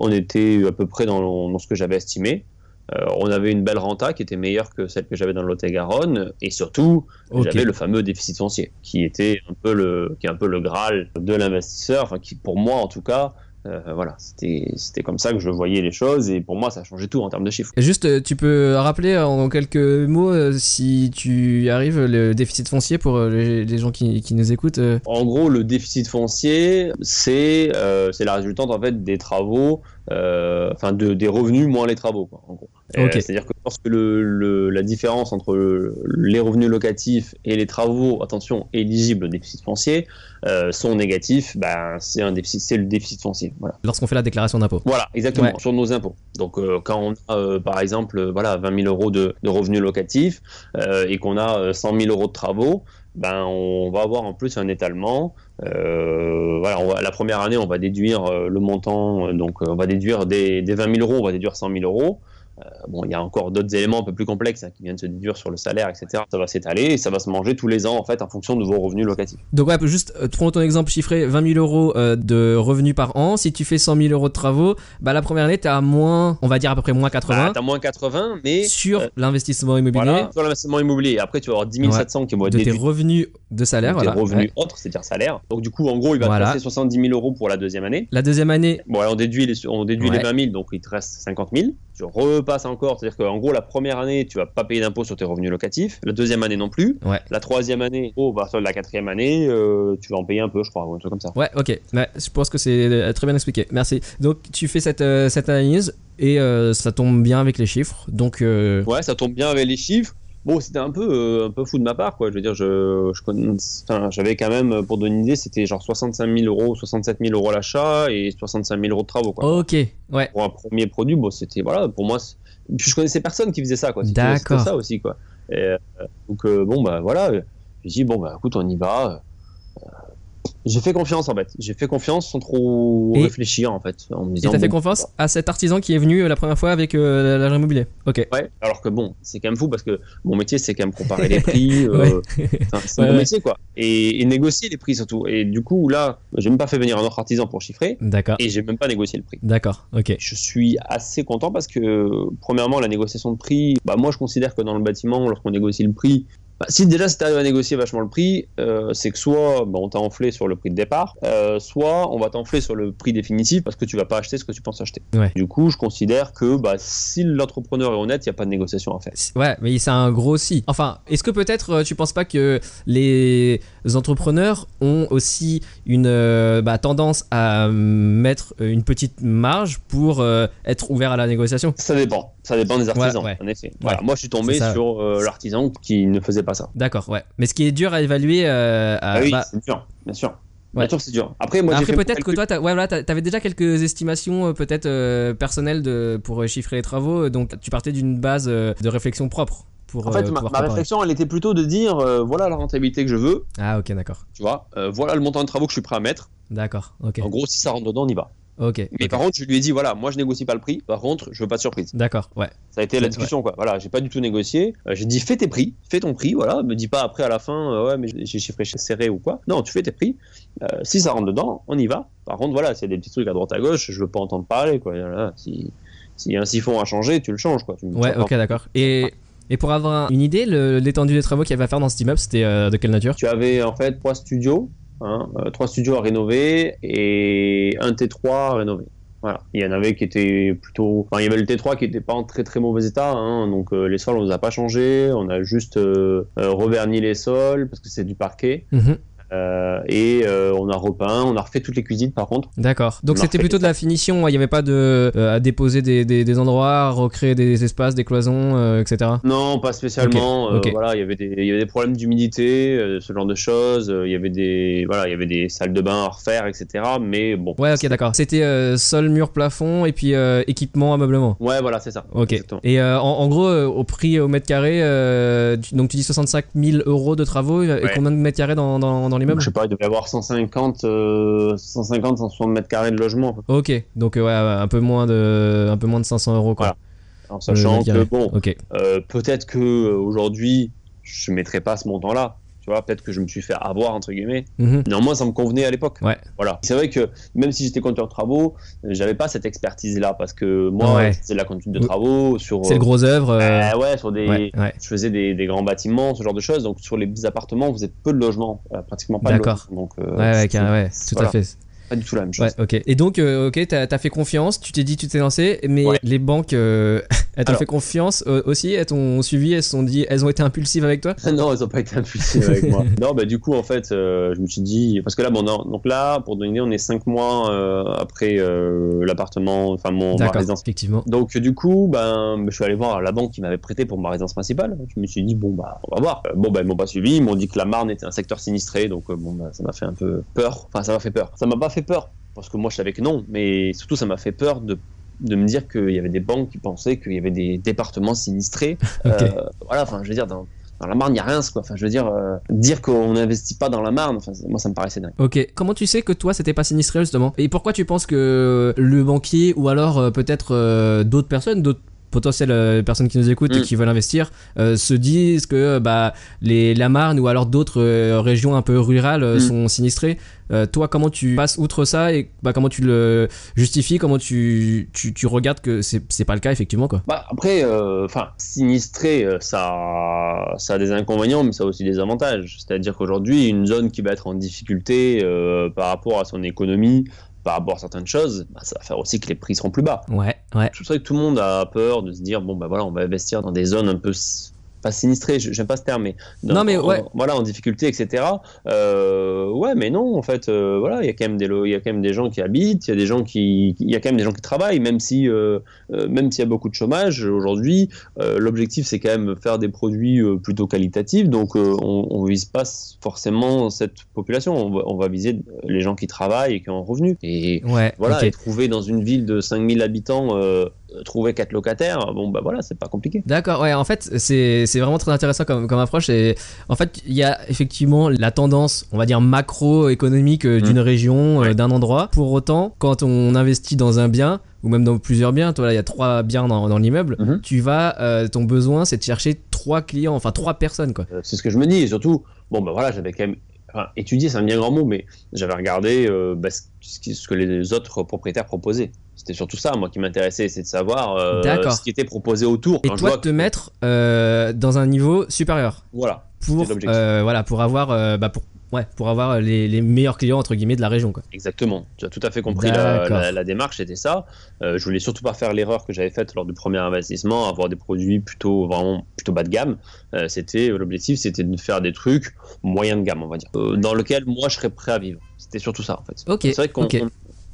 On était à peu près dans, dans ce que j'avais estimé. Euh, on avait une belle renta qui était meilleure que celle que j'avais dans le Lot-et-Garonne et surtout j'avais le fameux déficit foncier qui était un peu le qui est un peu le graal de l'investisseur, enfin qui pour moi en tout cas euh, voilà, c'était c'était comme ça que je voyais les choses et pour moi ça a changé tout en termes de chiffres. Juste, euh, tu peux rappeler en quelques mots, si tu y arrives, le déficit foncier pour les, les gens qui, qui nous écoutent En gros, le déficit foncier, c'est euh, c'est la résultante en fait des travaux, enfin de, des revenus moins les travaux, quoi, en gros. Euh. C'est-à-dire que lorsque le, le- la différence entre le- les revenus locatifs et les travaux, attention, éligibles au déficit foncier, euh, sont négatifs, ben c'est un déficit, c'est le déficit foncier. Voilà. lorsqu'on fait la déclaration d'impôt. Voilà, exactement, Ouais. sur nos impôts. Donc, euh, quand on a, euh, par exemple, euh, voilà, 20 000 euros de, de revenus locatifs euh, et qu'on a euh, 100 000 euros de travaux, ben, on va avoir en plus un étalement. Euh, voilà, on va- la première année, on va déduire euh, le montant, euh, donc euh, on va déduire des, des 20 000 euros, on va déduire 100 000 euros. Euh, bon, il y a encore d'autres éléments un peu plus complexes hein, qui viennent se déduire sur le salaire, etc. Ça va s'étaler et ça va se manger tous les ans, en fait, en fonction de vos revenus locatifs. Donc ouais, juste euh, prends ton exemple chiffré, 20 000 euros euh, de revenus par an. Si tu fais 100 000 euros de travaux, bah la première année t'es à moins, on va dire à peu près moins 80 Bah, T'as moins 80, mais sur euh, l'investissement immobilier voilà, sur l'investissement immobilier. Après, tu vas avoir 10 700 qui vont être de tes revenus de salaire. tes Voilà. revenus Ouais. autres, c'est-à-dire salaire. Donc du coup, en gros, il va Voilà. te rester 70 000 euros pour la deuxième année. La deuxième année, Bon, on déduit, les, on déduit Ouais. les 20 000, donc il te reste 50 000. Tu repasses encore, c'est-à-dire qu'en gros, la première année, tu vas pas payer d'impôt sur tes revenus locatifs. La deuxième année non plus. Ouais. La troisième année, oh, bah, la quatrième année, euh, tu vas en payer un peu, je crois, ou un truc comme ça. Ouais, ok. Ouais, je pense que c'est euh, très bien expliqué. Merci. Donc, tu fais cette, euh, cette analyse et euh, ça tombe bien avec les chiffres. Donc, Ouais, ça tombe bien avec les chiffres. Bon, c'était un peu, euh, un peu fou de ma part, quoi. Je veux dire, je, je j'avais quand même, pour donner une idée, c'était genre 65 000 euros, 67 000 euros l'achat et 65 000 euros de travaux, quoi. ok. Ouais. pour un premier produit, bon, c'était voilà, pour moi, puis je connaissais personne qui faisait ça, quoi. D'accord. Ça aussi, quoi. Et, euh, donc euh, bon, bah voilà, j'ai dit bon bah écoute, on y va. Euh, j'ai fait confiance en fait. J'ai fait confiance sans trop Et- réfléchir en fait, en me Et disant. t'as fait confiance à cet artisan qui est venu euh, la première fois avec euh, l'agent immobilier. Ok. Ouais, alors que bon, c'est quand même fou parce que mon métier c'est quand même comparer les [laughs] prix, euh, enfin, c'est Ouais, mon ouais. métier quoi, et, et négocier les prix surtout. Et du coup là, j'ai même pas fait venir un autre artisan pour chiffrer, D'accord. et j'ai même pas négocié le prix. D'accord. Ok. Je suis assez content parce que, premièrement, la négociation de prix, bah, moi je considère que dans le bâtiment, lorsqu'on négocie le prix, bah, si déjà si tu arrives à négocier vachement le prix, euh, c'est que soit bah, on t'a enflé sur le prix de départ, euh, soit on va t'enfler sur le prix définitif parce que tu vas pas acheter ce que tu penses acheter. Ouais. Du coup, je considère que bah, si l'entrepreneur est honnête, il n'y a pas de négociation à faire. Ouais, mais c'est un gros si. Enfin, est-ce que peut-être euh, tu penses pas que les entrepreneurs ont aussi une euh, bah, tendance à mettre une petite marge pour euh, être ouvert à la négociation Ça dépend, ça dépend des artisans, Voilà, ouais. en effet. Voilà, Ouais. moi je suis tombé sur euh, l'artisan qui ne faisait pas ça. D'accord, ouais. Mais ce qui est dur à évaluer, euh, à- Ah, oui, bah, c'est dur, bien sûr. Ouais. Bien sûr, c'est dur. Après, moi, j'ai après peut-être que toi, t'as- ouais, voilà, t'avais déjà quelques estimations euh, peut-être euh, personnelles de, pour euh, chiffrer les travaux, euh, donc tu partais d'une base euh, de réflexion propre pour En fait, euh, ma, réflexion, elle était plutôt de dire euh, voilà la rentabilité que je veux, Ah ok, d'accord, tu vois, euh, voilà le montant de travaux que je suis prêt à mettre. d'accord, ok. En gros, si ça rentre dedans, on y va. Ok. Mais par contre, je lui ai dit voilà, moi je négocie pas le prix. Par contre, je veux pas de surprise. D'accord, ouais. Ça a été la Ouais. discussion quoi. Voilà, j'ai pas du tout négocié. Euh, j'ai dit fais tes prix, fais ton prix. Voilà, me dis pas après à la fin euh, ouais mais j'ai chiffré serré ou quoi. Non, tu fais tes prix. Euh, si ça rentre dedans, on y va. Par contre, voilà, s'il y a des petits trucs à droite à gauche, je veux pas entendre parler quoi. Si s'il y a un siphon à changer, tu le changes quoi. Tu Ouais, ok, d'accord. Et, et pour avoir une idée, l'étendue des travaux qu'il y avait à faire dans cet immeuble, c'était euh, de quelle nature? Tu avais en fait trois studios, hein, euh, trois studios à rénover et un T3 à rénover. Voilà. Il y en avait qui étaient plutôt. Enfin, il y avait le T3 qui était pas en très très mauvais état, hein, donc euh, les sols on les a pas changés, on a juste reverni les sols parce que c'est du parquet Mhm. Euh, et euh, on a repeint, on a refait toutes les cuisines par contre. D'accord. Donc c'était plutôt les de la finition, il n'y avait pas de euh, à déposer des, des, des endroits, à recréer des espaces, des cloisons, etc. Non, pas spécialement. Voilà, il y avait des, problèmes d'humidité, ce genre de choses. Il y avait des, voilà, il y avait des salles de bain à refaire, etc. Mais bon. Ouais, ok, d'accord. C'était sol, mur, plafond et puis équipement, ameublement. Ouais, voilà, c'est ça. Ok. Exactement. Et en, en gros, au prix au mètre carré, tu- donc tu dis 65 000 euros de travaux et Ouais. combien de mètres carrés dans, dans, dans l'immeuble Je sais pas, il devait y avoir 150, euh, 150, 160 mètres carrés de logement. Ok, donc ouais, un peu moins de, un peu moins de 500 euros quoi. En sachant que bon, euh, peut-être que euh, aujourd'hui, je mettrais pas ce montant-là. Tu vois, peut-être que je me suis fait avoir entre guillemets. Mhm. Néanmoins, ça me convenait à l'époque. Ouais. Voilà. C'est vrai que même si j'étais compteur de travaux, euh, j'avais pas cette expertise-là parce que moi, Ouais. de la conduite de travaux sur. C'est le gros œuvre. euh, euh, ouais, sur des. ouais, ouais. Je faisais des, des grands bâtiments, ce genre de choses. Donc sur les appartements, vous êtes peu de logements, euh, pratiquement pas de D'accord. logements. Donc euh, Ouais, c'est- c'est- tout à fait. Pas du tout la même chose. Ouais, ok. Et donc, euh, ok, t'as as fait confiance, tu t'es dit, tu t'es lancé, mais Ouais. les banques, euh, [laughs] elles t'ont fait confiance euh, aussi, elles t'ont suivi, elles se sont dit, elles ont été impulsives avec toi? [laughs] Non, ils ont pas été impulsifs avec moi. [laughs] Non, bah du coup en fait, euh, je me suis dit parce que là, bon, non, donc là, pour donner on est cinq mois après l'appartement, enfin mon ma résidence. effectivement. Donc du coup, ben, je suis allé voir la banque qui m'avait prêté pour ma résidence principale. Je me suis dit bon bah on va voir. Bon bah ils m'ont pas suivi, ils m'ont dit que la Marne était un secteur sinistré, donc bon bah, ça m'a fait un peu peur. Enfin ça m'a fait peur. Ça m'a pas fait peur parce que moi je savais que non, mais surtout ça m'a fait peur de de me dire qu'il y avait des banques qui pensaient qu'il y avait des départements sinistrés. Euh, voilà, enfin je veux dire dans dans la Marne, il n'y a rien, quoi. Enfin, je veux dire, euh, dire qu'on n'investit pas dans la Marne, enfin, moi, ça me paraissait dingue. Ok, comment tu sais que toi c'était pas sinistré justement? Et pourquoi tu penses que le banquier ou alors euh, peut-être euh, d'autres personnes, d'autres potentielles euh, personnes qui nous écoutent et Mm. qui veulent investir euh, se disent que euh, bah les la Marne ou alors d'autres régions un peu rurales Mm. sont sinistrées. Toi comment tu passes outre ça et bah comment tu le justifies? Comment tu tu, tu regardes que c'est pas le cas effectivement quoi? Bah, après, enfin, sinistré, ça, ça a des inconvénients, mais ça a aussi des avantages. C'est-à-dire qu'aujourd'hui, une zone qui va être en difficulté euh, par rapport à son économie, par rapport à certaines choses, bah, ça va faire aussi que les prix seront plus bas. Ouais, ouais. Je sais que tout le monde a peur de se dire bon bah voilà on va investir dans des zones un peu pas sinistrées je- j'aime pas ce terme mais dans- Non, mais en- ouais. voilà en difficulté etc Euh, ouais mais non en fait euh, voilà il y a quand même des il y a quand même des gens qui habitent il y a des gens qui il y a quand même des gens qui travaillent même si euh, même s'il y a beaucoup de chômage aujourd'hui l'objectif c'est quand même faire des produits plutôt qualitatifs donc on, on vise pas forcément cette population on va, on va viser les gens qui travaillent et qui ont un revenu et Ouais, voilà, et trouver dans une ville de 5000 habitants, trouver quatre locataires, bon bah voilà, c'est pas compliqué. D'accord, ouais, en fait, c'est vraiment très intéressant comme, comme approche. Et en fait, il y a effectivement la tendance, on va dire, macroéconomique euh, d'une région, euh, Ouais. d'un endroit. Pour autant, quand on investit dans un bien, ou même dans plusieurs biens, toi là, il y a trois biens dans, dans l'immeuble, Mhm. tu vas, euh, ton besoin, c'est de chercher trois clients, enfin trois personnes, quoi. Euh, c'est ce que je me dis, et surtout, bon bah voilà, j'avais quand même. Enfin, étudié, c'est un bien grand mot, mais j'avais regardé euh, bah, ce que les autres propriétaires proposaient. C'était surtout ça, moi, qui m'intéressait, c'est de savoir euh, ce qui était proposé autour. Et toi, de te que- mettre euh, dans un niveau supérieur Voilà, pour, euh, voilà, pour avoir, bah, pour, ouais, pour avoir les, les meilleurs clients entre guillemets de la région, quoi. exactement. Tu as tout à fait compris la, la- la démarche, c'était ça. Je voulais surtout pas faire l'erreur que j'avais faite lors du premier investissement, avoir des produits plutôt vraiment plutôt bas de gamme. C'était l'objectif, c'était de faire des trucs moyen de gamme, on va dire, dans lequel moi je serais prêt à vivre. C'était surtout ça en fait. Ok, C'est vrai qu'on.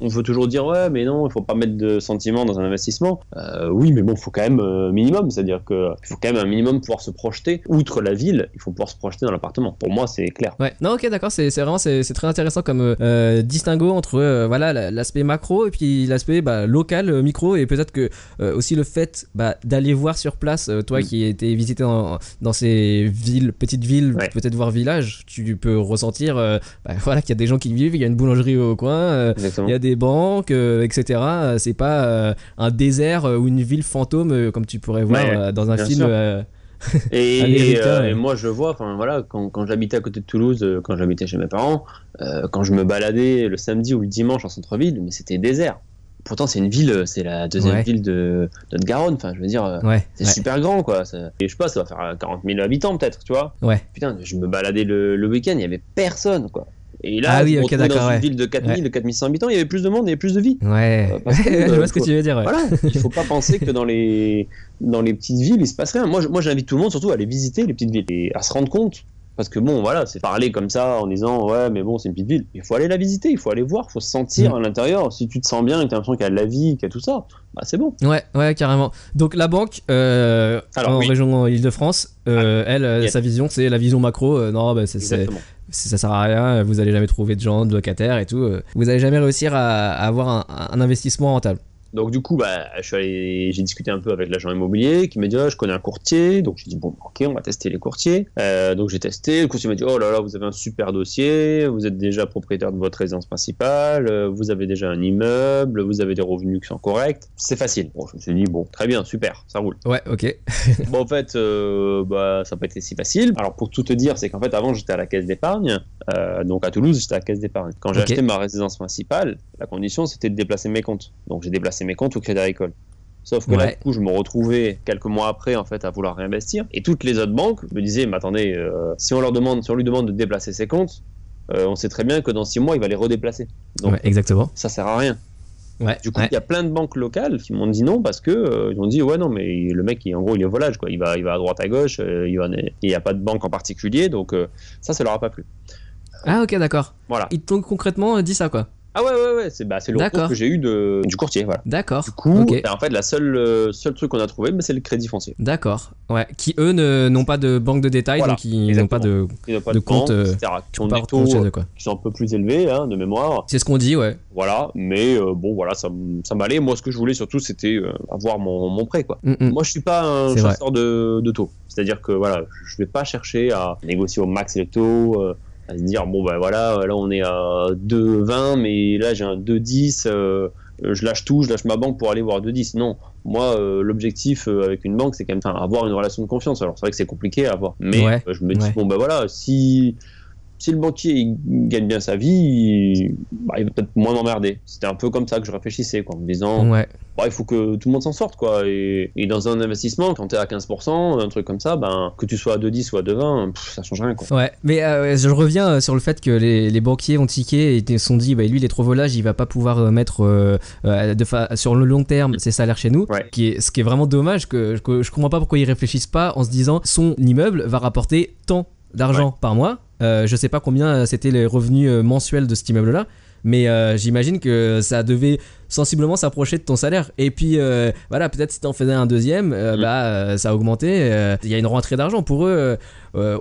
On- veut toujours dire ouais, mais non, il faut pas mettre de sentiments dans un investissement. Euh, oui, mais bon, il faut quand même euh, minimum, c'est-à-dire que il faut quand même un minimum pouvoir se projeter. Outre la ville, il faut pouvoir se projeter dans l'appartement. Pour moi, c'est clair. Ouais, non, ok, d'accord, c'est vraiment c'est très intéressant comme euh, euh, distinguo entre voilà la- l'aspect macro et puis l'aspect bah, local, micro et peut-être que aussi le fait bah, d'aller voir sur place, toi Mm. qui étais visité dans, dans ces villes, petites villes, Ouais. peut-être voir villages, tu peux ressentir bah, [laughs] voilà qu'il y a des gens qui vivent, il y a une boulangerie au coin, il y a des, des banques, euh, etc. C'est pas euh, un désert euh, ou une ville fantôme comme tu pourrais voir Ouais, dans un film. [laughs] Et, Américain, ouais. et moi, je vois, enfin voilà, quand, quand j'habitais à côté de Toulouse, quand j'habitais chez mes parents, quand je me baladais le samedi ou le dimanche en centre-ville, mais c'était désert. Pourtant, c'est une ville, c'est la deuxième Ouais. ville de, de Haute-Garonne. Enfin, je veux dire, Ouais, c'est ouais, super grand, quoi. Ça- Et je sais pas, ça va faire euh, 40 000 habitants, peut-être, tu vois. ouais. Putain, je me baladais le, le week-end, il y avait personne, quoi. Et là, Ah oui, je me ok, retrouvais dans d'accord, une ouais. ville de 4000, de 4100 habitants, il y avait plus de monde, il y avait plus de vie. Ouais, Euh, [laughs] parce que, je euh, vois ce que faut- tu veux dire. ouais. Voilà, il faut pas [laughs] penser que dans les, dans les petites villes, il se passe rien. Moi, moi j'invite tout le monde surtout à aller visiter les petites villes et à se rendre compte. Parce que bon, voilà, c'est parler comme ça en disant ouais, mais bon, c'est une petite ville. Il faut aller la visiter, il faut aller voir, il faut se sentir Mm. à l'intérieur. Si tu te sens bien et que tu as l'impression qu'il y a de la vie, qu'il y a tout ça, bah c'est bon. Ouais, ouais, carrément. Donc la banque euh, Alors, en oui. région Île-de-France, euh, elle, euh, yes. sa vision, c'est la vision macro. euh, non, bah, c'est, c'est- ça sert à rien. Vous allez jamais trouver de gens, de locataires et tout. euh, Vous allez jamais réussir à, avoir un investissement rentable. Donc du coup, bah, j'ai discuté un peu avec l'agent immobilier qui m'a dit, Ah, je connais un courtier. Donc j'ai dit bon, ok, on va tester les courtiers. Euh, donc j'ai testé. Le courtier m'a dit, oh là là, vous avez un super dossier, vous êtes déjà propriétaire de votre résidence principale, vous avez déjà un immeuble, vous avez des revenus qui sont corrects. C'est facile. Bon, je me suis dit bon, très bien, super, ça roule. Ouais, ok. [laughs] bon, en fait, euh, bah, ça n'a pas été si facile. Alors pour tout te dire, c'est qu'en fait avant j'étais à la caisse d'épargne. Euh, donc à Toulouse, j'étais à la caisse d'épargne. Quand j'ai acheté ma résidence principale, la condition c'était de déplacer mes comptes. Donc j'ai déplacé mes comptes au Crédit Agricole. Sauf que là, du coup, je me retrouvais quelques mois après, en fait, à vouloir réinvestir. Et toutes les autres banques me disaient, mais attendez, euh, si on leur demande, si on lui demande de déplacer ses comptes, euh, on sait très bien que dans six mois, il va les redéplacer. Donc, ouais, exactement. ça sert à rien. Ouais, Du coup, il y a plein de banques locales qui m'ont dit non parce que euh, ils ont dit ouais non mais le mec il, en gros il est volage quoi, il va il va à droite à gauche, euh, il va il n'y a pas de banque en particulier donc ça ça leur a pas plu. Ah, ok, d'accord. Voilà. Ils t'ont concrètement dit ça, quoi. Ah ouais ouais ouais c'est bah le retour que j'ai eu de du courtier voilà. D'accord. Du coup ok. et en fait la seule euh, seul truc qu'on a trouvé bah, c'est le crédit foncier. D'accord. Ouais. Qui eux n'ont pas de banque de détails, Voilà, donc ils n'ont pas de. Pas De de, compte, euh, etc. Qui ont des taux qui sont un peu plus élevés hein, de mémoire. C'est ce qu'on dit, ouais. Voilà mais euh, bon voilà ça, ça m'allait. Moi ce que je voulais surtout c'était euh, avoir mon, mon prêt quoi. Mm, mm. Moi, je suis pas un chasseur de, de taux. C'est-à-dire que voilà, je vais pas chercher à négocier au max les taux, euh, à se dire bon ben voilà, là on est à 2,20, mais là j'ai un 2,10, euh, je lâche tout, je lâche ma banque pour aller voir 2,10. Non, moi euh, l'objectif euh, avec une banque c'est quand même avoir une relation de confiance. Alors c'est vrai que c'est compliqué à avoir, mais Ouais, je me dis ouais. bon ben voilà, si si le banquier il gagne bien sa vie, il, bah, il va peut-être moins m'emmerder. C'était un peu comme ça que je réfléchissais, quoi, en me disant Ouais. Bon, il faut que tout le monde s'en sorte, quoi. Et, et dans un investissement, quand tu es à 15%, un truc comme ça, ben, que tu sois à 2,10 ou à 2,20, pff, ça change rien, quoi. Ouais, mais euh, je reviens euh, sur le fait que les, les banquiers ont tiqué et se sont dit, bah, lui, il est trop volage, il va pas pouvoir euh, mettre euh, euh, de fa- sur le long terme ses salaires chez nous. Ouais. Qui est, ce qui est vraiment dommage, que, que je comprends pas pourquoi ils réfléchissent pas en se disant, son immeuble va rapporter tant d'argent par mois. Euh, je sais pas combien euh, c'était les revenus euh, mensuels de cet immeuble-là. Mais j'imagine que ça devait sensiblement s'approcher de ton salaire. Et puis euh, voilà, peut-être si t'en faisais un deuxième, euh, Mm. bah euh, ça a augmenté. euh, Il y a une rentrée d'argent pour eux.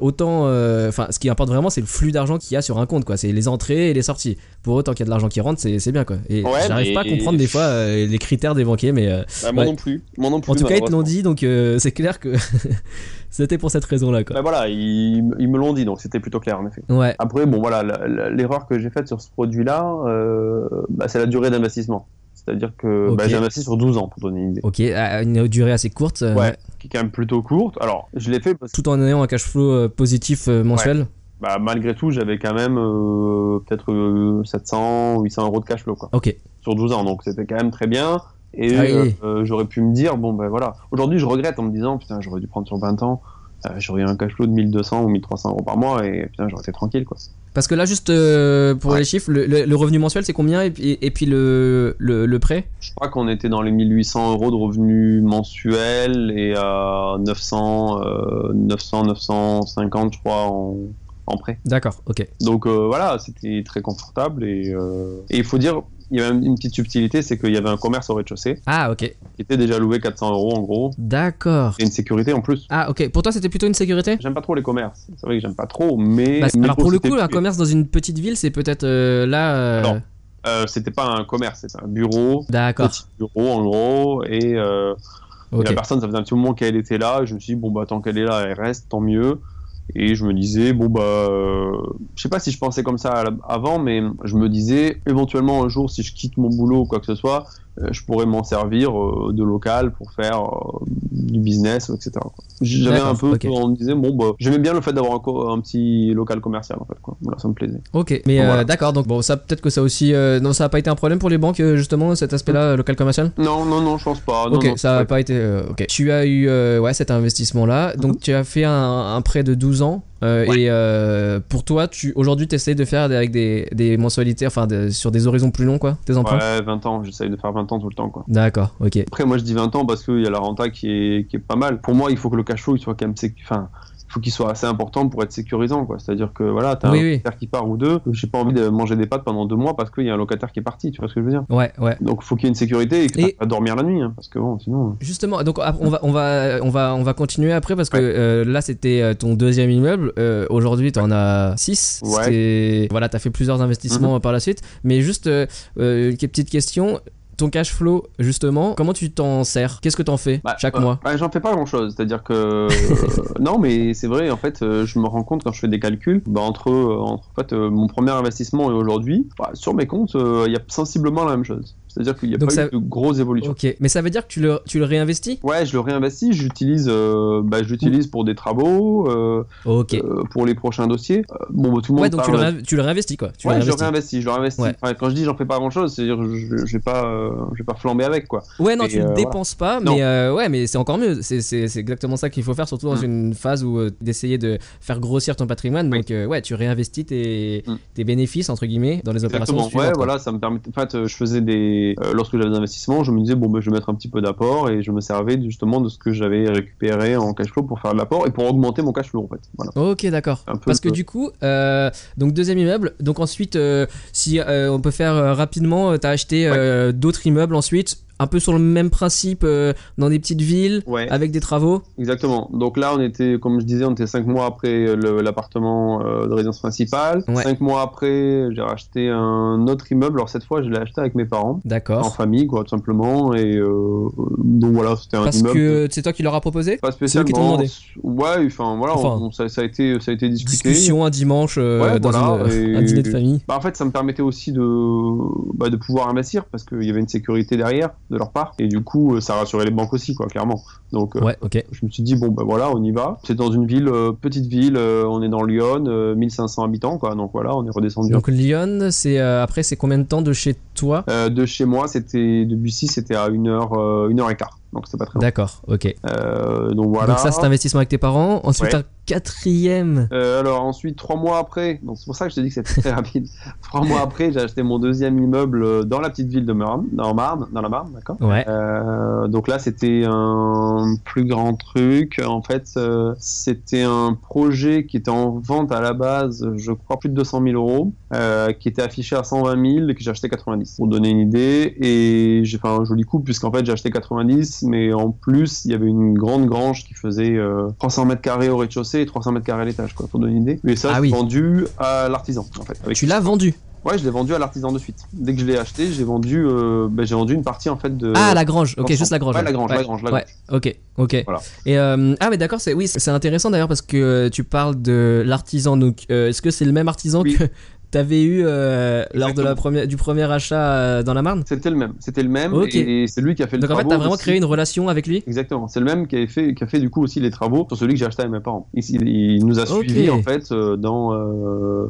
autant, enfin, ce qui importe vraiment, c'est le flux d'argent qu'il y a sur un compte, quoi. C'est les entrées et les sorties. Pour eux, tant qu'il y a de l'argent qui rentre, c'est bien, quoi. Et Ouais, j'arrive mais- pas à comprendre des fois les critères des banquiers, mais Bah, moi Ouais. non plus. Moi non plus. en tout cas, ils te l'ont dit, donc c'est clair que [laughs] c'était pour cette raison-là, quoi. Bah, voilà, ils, ils me l'ont dit, donc c'était plutôt clair, en effet. Ouais, Après, bon, voilà, l'erreur que j'ai faite sur ce produit-là, euh, bah, c'est la durée d'investissement. C'est-à-dire que bah, j'ai investi sur 12 ans, pour donner une idée. ok, à une durée assez courte, euh, Ouais, qui est quand même plutôt courte. Alors, je l'ai fait parce tout en ayant un cash flow euh, positif euh, mensuel. bah, malgré tout, j'avais quand même euh, peut-être euh, 700 ou 800 euros de cash flow, quoi. Ok, sur 12 ans, donc c'était quand même très bien. Et Ah euh, j'aurais pu me dire, bon ben voilà. Aujourd'hui, je regrette en me disant, putain, j'aurais dû prendre sur 20 ans, euh, j'aurais eu un cash flow de 1200 ou 1300 euros par mois et putain, j'aurais été tranquille quoi. Parce que là, juste euh, pour Ouais. les chiffres, le, le- le revenu mensuel, c'est combien et, puis- et puis le, prêt Je crois qu'on était dans les 1800 euros de revenus mensuels et à 900, euh, 900, 950, je crois, en, en prêt. D'accord, ok. Donc euh, voilà, c'était très confortable et, euh, et il faut dire, il y avait une petite subtilité, c'est qu'il y avait un commerce au rez-de-chaussée Ah, ok. qui était déjà loué 400 euros en gros D'accord. et une sécurité en plus. Ah, ok. Pour toi, c'était plutôt une sécurité? J'aime pas trop les commerces. C'est vrai que j'aime pas trop, mais. Bah, mais alors pour le coup, un commerce dans une petite ville, c'est peut-être euh, là. euh, Alors, euh, c'était pas un commerce, c'était un bureau, D'accord. petit bureau en gros, et, la personne, ça faisait un petit moment qu'elle était là. Je me suis dit bon bah tant qu'elle est là, elle reste, tant mieux. Et je me disais, bon, bah, euh, je sais pas si je pensais comme ça avant, mais je me disais, éventuellement, un jour, si je quitte mon boulot ou quoi que ce soit, je pourrais m'en servir euh, de local pour faire euh, du business, etc. J'avais un peu, on me disait, bon, bah, j'aimais bien le fait d'avoir un, petit local commercial, en fait, quoi. Voilà, ça me plaisait. Ok, mais euh, d'accord, donc bon, ça peut-être que ça aussi. euh, non, ça a pas été un problème pour les banques, euh, justement, cet aspect-là, local commercial? Non, non, non, je pense pas. Non, ok, non, ça a ouais. pas été. euh, ok. Tu as eu euh, ouais, cet investissement-là. Donc, Mhm. tu as fait un, un prêt de 12 ans. Euh, Ouais. Et euh, pour toi, tu aujourd'hui, tu essaies de faire avec des, des mensualités, enfin, de- sur des horizons plus longs, quoi, tes emprunts Ouais, 20 ans, j'essaye de faire 20 ans tout le temps, quoi. D'accord, ok. Après, moi, je dis 20 ans parce qu'il y a la renta qui est, qui est pas mal. Pour moi, il faut que le cash flow, il soit quand même, enfin, faut qu'il soit assez important pour être sécurisant, quoi. C'est-à-dire que, voilà, t'as Oui, un oui. locataire qui part ou deux, j'ai pas envie de manger des pâtes pendant deux mois parce qu'il y a un locataire qui est parti, tu vois ce que je veux dire? Ouais, ouais. Donc, faut qu'il y ait une sécurité et que Et- à dormir la nuit, hein, parce que bon, sinon. Justement, donc ap- on va, on va, on va, on va continuer après parce que Ouais. euh, là c'était euh, ton deuxième immeuble. Euh, Aujourd'hui, tu en as 6 Ouais. Voilà, tu as fait plusieurs investissements euh, par la suite. Mais juste, euh, euh, une petite question. Ton cash flow, justement, comment tu t'en sers? Qu'est-ce que t'en fais Bah, chaque euh, mois? bah, J'en fais pas grand chose. C'est-à-dire que. euh, [laughs] non, mais c'est vrai, en fait, euh, je me rends compte quand je fais des calculs, bah, entre, entre en fait, mon premier investissement et aujourd'hui, bah, sur mes comptes, il y a sensiblement la même chose. C'est-à-dire qu'il n'y a Donc pas ça- eu de grosses évolutions. Ok, mais ça veut dire que tu le, tu le réinvestis? Ouais, je le réinvestis, j'utilise, euh, bah, je l'utilise pour des travaux, euh, euh, pour les prochains dossiers. Euh, bon, bah, tout le monde ouais, donc tu le, réin- tu le réinvestis quoi. Tu ouais, le je le réinvestis. je le réinvestis. Ouais. Enfin, quand je dis j'en fais pas grand chose, c'est-à-dire je, je vais pas, euh, je vais pas flamber avec quoi. Ouais, non, Et, tu ne voilà. dépenses pas, mais ouais, mais c'est encore mieux. C'est- C'est c'est exactement ça qu'il faut faire, surtout dans Mm. une phase où d'essayer de faire grossir ton patrimoine. Oui. Donc, ouais, tu réinvestis tes, Mm. tes bénéfices, entre guillemets, dans les opérations Exactement. Ouais, voilà, ça me permet. En fait, je faisais des. Euh, lorsque j'avais des investissements, je me disais bon, ben, je vais mettre un petit peu d'apport et je me servais justement de ce que j'avais récupéré en cash flow pour faire de l'apport et pour augmenter mon cash flow en fait. Voilà. Ok, d'accord. Parce que du coup, euh, donc deuxième immeuble. Donc ensuite, euh, si euh, on peut faire rapidement, tu as acheté d'autres immeubles ensuite, un peu sur le même principe, euh, dans des petites villes, Ouais. avec des travaux. Exactement. Donc là, on était, comme je disais, on était cinq mois après euh, l'appartement euh, de résidence principale. Ouais. Cinq mois après, j'ai racheté un autre immeuble. Alors cette fois, je l'ai acheté avec mes parents, en D'accord. famille, quoi, tout simplement. Et euh, donc voilà, c'était un Parce immeuble. que c'est toi qui leur as proposé? Pas C'est eux qui spécialement. demandé. Ouais, enfin voilà, Enfin, on- ça, ça a été, ça a été discuté. Discussion un dimanche Ouais, dans voilà, une- et- un dîner de famille. Bah, en fait, ça me permettait aussi de, bah, de pouvoir investir parce qu'il y avait une sécurité derrière de leur part. Et du coup, euh, ça rassurait les banques aussi, quoi, clairement. Donc, euh, Ouais, je me suis dit, bon, bah voilà, on y va. C'est dans une ville, euh, petite ville, on est dans Lyon, euh, 1500 habitants, quoi. Donc voilà, on est redescendu. Donc Lyon, c'est après c'est combien de temps de chez toi? De chez moi, c'était, de Bussy, c'était à 1 heure, une heure et quart. Donc c'était pas très. D'accord, ok. Euh, donc voilà. Donc ça c'est investissement avec tes parents. Ensuite Ouais. un quatrième. Euh, alors ensuite, trois mois après, donc c'est pour ça que je t'ai dit que c'était très [laughs] rapide. Trois mois après, j'ai acheté mon deuxième immeuble euh, dans la petite ville de Marne, dans Marne, dans la Marne, d'accord. Ouais. Euh, donc là, c'était un plus grand truc. En fait, c'était un projet qui était en vente à la base, je crois, plus de 200 000 euros, euh, qui était affiché à 120 000 et que j'ai acheté 90. Pour donner une idée, et j'ai fait un joli coup puisqu'en fait j'ai acheté 90, mais en plus il y avait une grande grange qui faisait euh, 300 mètres carrés au rez-de-chaussée et 300 mètres carrés à l'étage, quoi, pour donner une idée. Mais ça, Ah c'est oui. vendu à l'artisan, en fait. avec Tu l'as vendu. Ouais, je l'ai vendu à l'artisan de suite. Dès que je l'ai acheté, j'ai vendu, euh, ben, j'ai vendu une partie en fait de. Ah la grange. Ok, juste la grange. Ouais, la grange, ouais. la grange, la Ouais. Ok, ok. Voilà. Et euh, ah mais d'accord, c'est oui, c'est intéressant d'ailleurs parce que euh, tu parles de l'artisan. Donc euh, est-ce que c'est le même artisan Oui. que t'avais eu euh, lors de la première du premier achat euh, dans la Marne C'était le même. C'était le même. Et c'est lui qui a fait le Donc en fait, t'as vraiment aussi. créé une relation avec lui Exactement. C'est le même qui a fait, qui a fait du coup aussi les travaux sur celui que j'ai acheté avec mes parents. Il, nous a Ok. suivis en fait euh, dans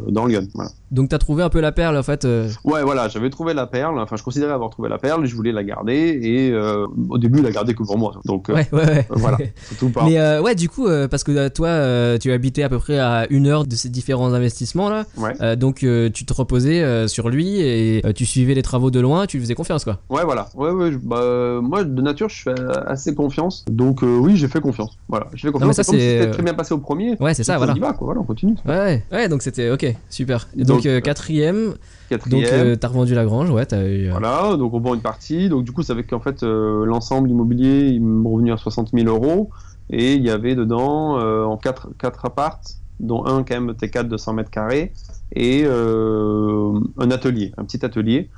dans Lyon. Voilà. Donc t'as trouvé un peu la perle en fait. euh, Ouais, voilà. J'avais trouvé la perle. Enfin, je considérais avoir trouvé la perle. Je voulais la garder et euh, au début, la gardait que pour moi. Donc euh, Ouais, ouais, ouais. voilà. [laughs] Surtout pas. Mais ouais, du coup, parce que toi, tu habitais à peu près à une heure de ces différents investissements là, Ouais. Donc tu te reposais sur lui et tu suivais les travaux de loin, tu lui faisais confiance quoi. Ouais, voilà. Ouais, ouais. je- bah, moi, de nature, je fais assez confiance. Donc oui, j'ai fait confiance. Voilà. J'ai fait confiance. mais ça, c'est- très bien passé au premier. Ouais, c'est ça, on voilà. y va, quoi. Voilà, on continue. Ouais, ouais, ouais, donc c'était ok, super. Et donc, Donc, euh, quatrième, Quatrième. donc euh, t'as revendu la grange, ouais, t'as eu. euh, Voilà, donc on vend une partie. Donc du coup, ça fait qu'en fait, l'ensemble immobilier, il m'est revenu à 60 000 euros. Et il y avait dedans, en 4, quatre appartes, dont un quand même T4 de 100 mètres carrés, et un atelier, un petit atelier.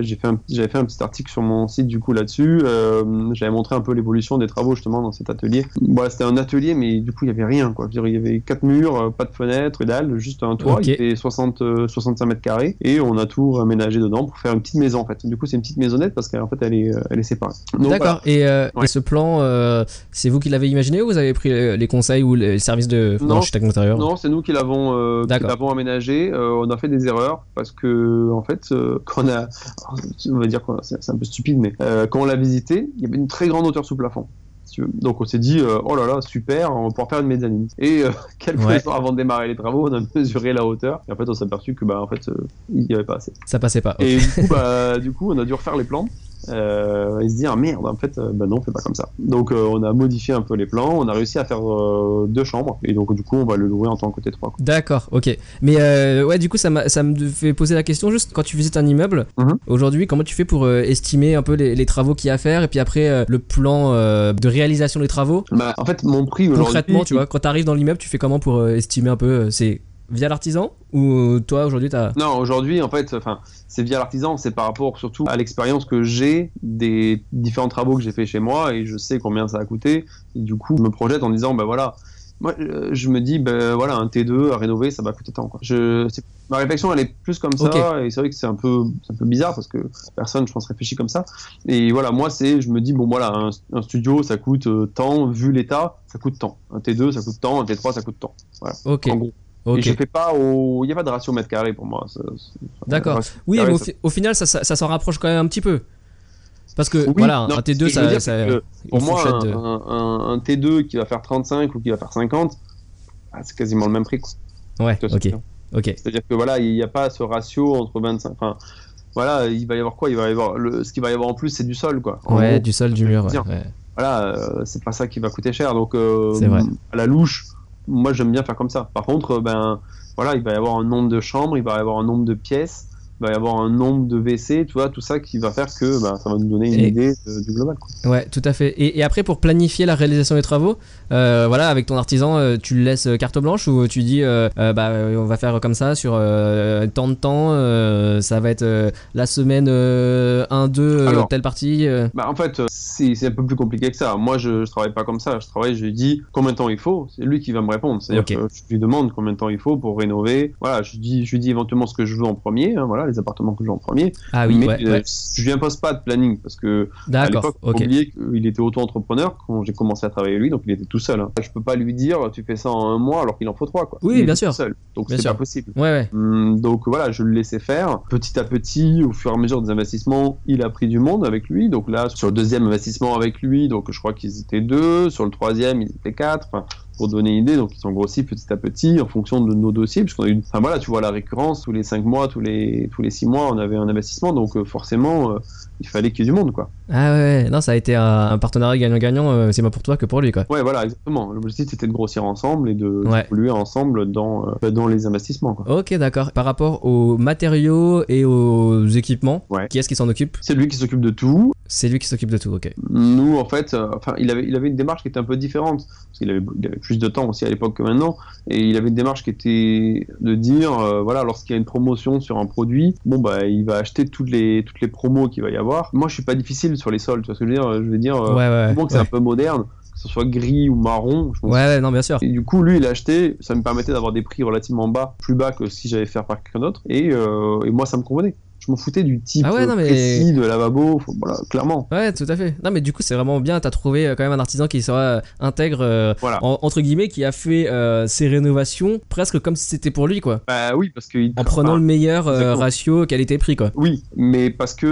j'ai fait j'avais fait un petit article sur mon site du coup là-dessus. j'avais montré un peu l'évolution des travaux justement dans cet atelier. Voilà, c'était un atelier, mais du coup il y avait rien quoi. il y avait quatre murs, pas de fenêtres, et dalle, juste un toit. Il fait 60, 65 mètres carrés et on a tout aménagé dedans pour faire une petite maison en fait. Du coup c'est une petite maisonnette parce qu'en fait elle est, elle est séparée. D'accord. Et, et, ce plan, c'est vous qui l'avez imaginé ou vous avez pris les conseils ou les services de intérieur Non, c'est nous qui l'avons euh, aménagé. Euh, on a fait des erreurs parce que en fait, euh, quand on a, on va dire c'est un peu stupide, mais quand on l'a visité, il y avait une très grande hauteur sous plafond. Donc on s'est dit, oh là là, super, on va pouvoir faire une mezzanine. Et [laughs] quelques jours avant de démarrer les travaux, on a [laughs] mesuré la hauteur. Et en fait, on s'est aperçu que bah en fait, il n'y avait pas assez. Ça passait pas. Et du coup, [laughs] bah, du coup, on a dû refaire les plans euh, et se dire merde en fait bah non on fait pas comme ça. Donc euh, on a modifié un peu les plans on a réussi à faire euh, deux chambres. Et donc du coup on va le louer en tant que T3 d'accord ok. Mais ouais du coup ça, ça me fait poser la question juste quand tu visites un immeuble. Mhm. aujourd'hui comment tu fais pour estimer un peu les, les travaux qu'il y a à faire et puis après le plan de réalisation des travaux? Bah, en fait mon prix aujourd'hui concrètement tu vois quand tu arrives dans l'immeuble tu fais comment pour estimer un peu c'est via l'artisan ou toi aujourd'hui t'as non aujourd'hui en fait enfin c'est via l'artisan c'est par rapport surtout à l'expérience que j'ai des différents travaux que j'ai fait chez moi et je sais combien ça a coûté. Et du coup je me projette en disant ben voilà. Moi euh, je me dis ben voilà un T2 à rénover ça va coûter tant quoi. Je ma réflexion elle est plus comme ça et c'est vrai que c'est un peu un peu bizarre parce que personne je pense réfléchit comme ça. Et voilà moi c'est je me dis bon voilà un, studio ça coûte euh, tant vu l'état ça coûte tant. Un T2 ça coûte tant. Un T3 ça coûte tant. Voilà. Ok. En gros et je fais pas au. Il n'y a pas de ratio mètre carré pour moi. D'accord. Oui, mais au, final, ça, ça, s'en rapproche quand même un petit peu. Parce que voilà, un T2, ça. ça pour moi, un, un, T2 qui va faire 35 ou qui va faire 50, bah, c'est quasiment le même prix. Quoi. Ouais, ok. ok. C'est-à-dire que voilà, il n'y a pas ce ratio entre 25. Enfin, voilà, il va y avoir quoi? Il va y avoir le, ce qu'il va y avoir en plus, c'est du sol, quoi. ouais, du sol, du mur. Ouais, Voilà, euh, c'est pas ça qui va coûter cher. Donc, euh, à la louche, moi j'aime bien faire comme ça. Par contre, ben voilà, il va y avoir un nombre de chambres, il va y avoir un nombre de pièces, va y avoir un nombre de WC, tu vois, tout ça qui va faire que ben, ça va nous donner une idée du global. Quoi. Ouais, tout à fait. Et, après, pour planifier la réalisation des travaux, euh, voilà, avec ton artisan, euh, tu le laisses carte blanche ou tu dis, euh, bah, on va faire comme ça sur tant de temps, ça va être la semaine 1-2, telle partie bah, En fait, c'est un peu plus compliqué que ça. Moi, je, je travaille pas comme ça. Je travaille, je lui dis combien de temps il faut. C'est lui qui va me répondre. C'est-à-dire que je lui demande combien de temps il faut pour rénover. Voilà, je dis, je lui dis éventuellement ce que je veux en premier. Hein, voilà, les appartements que veux en premier. Ah oui. Mais ouais, euh, je lui impose pas de planning parce que à l'époque, okay. qu'il était auto-entrepreneur quand j'ai commencé à travailler avec lui, donc il était tout seul. Hein. Je peux pas lui dire tu fais ça en un mois alors qu'il en faut trois. Quoi. Oui, bien sûr. Seul. Donc c'est pas possible. Ouais, ouais. Hum, donc voilà, je le laissais faire. Petit à petit, au fur et à mesure des investissements, il a pris du monde avec lui. Donc là, sur le deuxième investissement avec lui, donc je crois qu'ils étaient deux. Sur le troisième, ils étaient quatre. Enfin, pour donner une idée, donc ils ont grossi petit à petit en fonction de nos dossiers, puisqu'on a eu, enfin voilà, tu vois la récurrence tous les cinq mois, tous les tous les six mois, on avait un investissement, donc euh, forcément, euh, il fallait qu'il y ait du monde, quoi. Ah ouais, non, ça a été un, partenariat gagnant-gagnant, euh, c'est pas pour toi que pour lui, quoi. Ouais, voilà, exactement. L'objectif c'était de grossir ensemble et de évoluer ensemble dans dans les investissements. Quoi. Ok, d'accord. Par rapport aux matériaux et aux équipements, qui est-ce qui s'en occupe? C'est lui qui s'occupe de tout. C'est lui qui s'occupe de tout, ok. Nous, en fait, enfin, il avait il avait une démarche qui était un peu différente parce qu'il avait, il avait plus de temps aussi à l'époque que maintenant. Et il avait une démarche qui était de dire, euh, voilà, lorsqu'il y a une promotion sur un produit, bon bah il va acheter toutes les toutes les promos qu'il va y avoir. Moi, je suis pas difficile sur les sols, tu vois ce que je veux dire Je veux dire, euh, ouais, que c'est un peu moderne que ce soit gris ou marron. Je ouais, non, bien sûr. Et du coup, lui, il a acheté, ça me permettait d'avoir des prix relativement bas, plus bas que si j'avais fait par quelqu'un d'autre. Et, euh, et moi, ça me convenait je m'en foutais du type ah précis de lavabo, voilà, clairement. Ouais, tout à fait. Non, mais du coup, c'est vraiment bien. T'as trouvé euh, quand même un artisan qui sera euh, intègre, euh, entre guillemets, qui a fait ses rénovations presque comme si c'était pour lui, quoi. Bah oui, parce que en prenant le meilleur ratio qualité-prix, quoi. Oui, mais parce que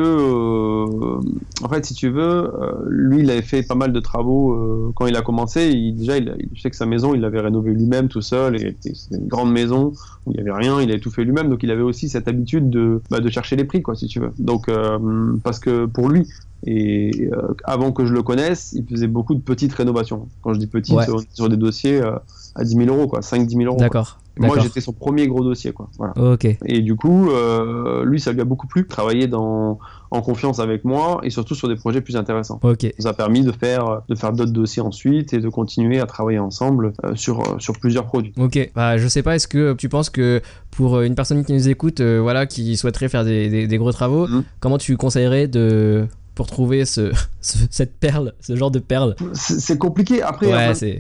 en fait, si tu veux, lui, il avait fait pas mal de travaux quand il a commencé. Il, déjà, il, je sais que sa maison, il l'avait rénovée lui-même tout seul. Et c'était une grande maison où il y avait rien. Il avait tout fait lui-même, donc il avait aussi cette habitude de, bah, de chercher prix, quoi, si tu veux. Donc, euh, parce que pour lui, Et euh, avant que je le connaisse, il faisait beaucoup de petites rénovations. Quand je dis petites, Ouais. sur des dossiers euh, à 10 000 euros, quoi, 5-10 000 euros. D'accord. Moi, j'étais son premier gros dossier, quoi. Voilà. Ok. Et du coup, euh, lui, ça lui a beaucoup plu, travailler dans, en confiance avec moi et surtout sur des projets plus intéressants. Ok. Ça nous a permis de faire, de faire d'autres dossiers ensuite et de continuer à travailler ensemble euh, sur, euh, sur plusieurs produits. Ok, bah, je sais pas, est-ce que tu penses que pour une personne qui nous écoute, euh, voilà, qui souhaiterait faire des, des- des gros travaux, Mhm. comment tu conseillerais de pour trouver ce, ce- cette perle, ce genre de perle C'est compliqué. Après,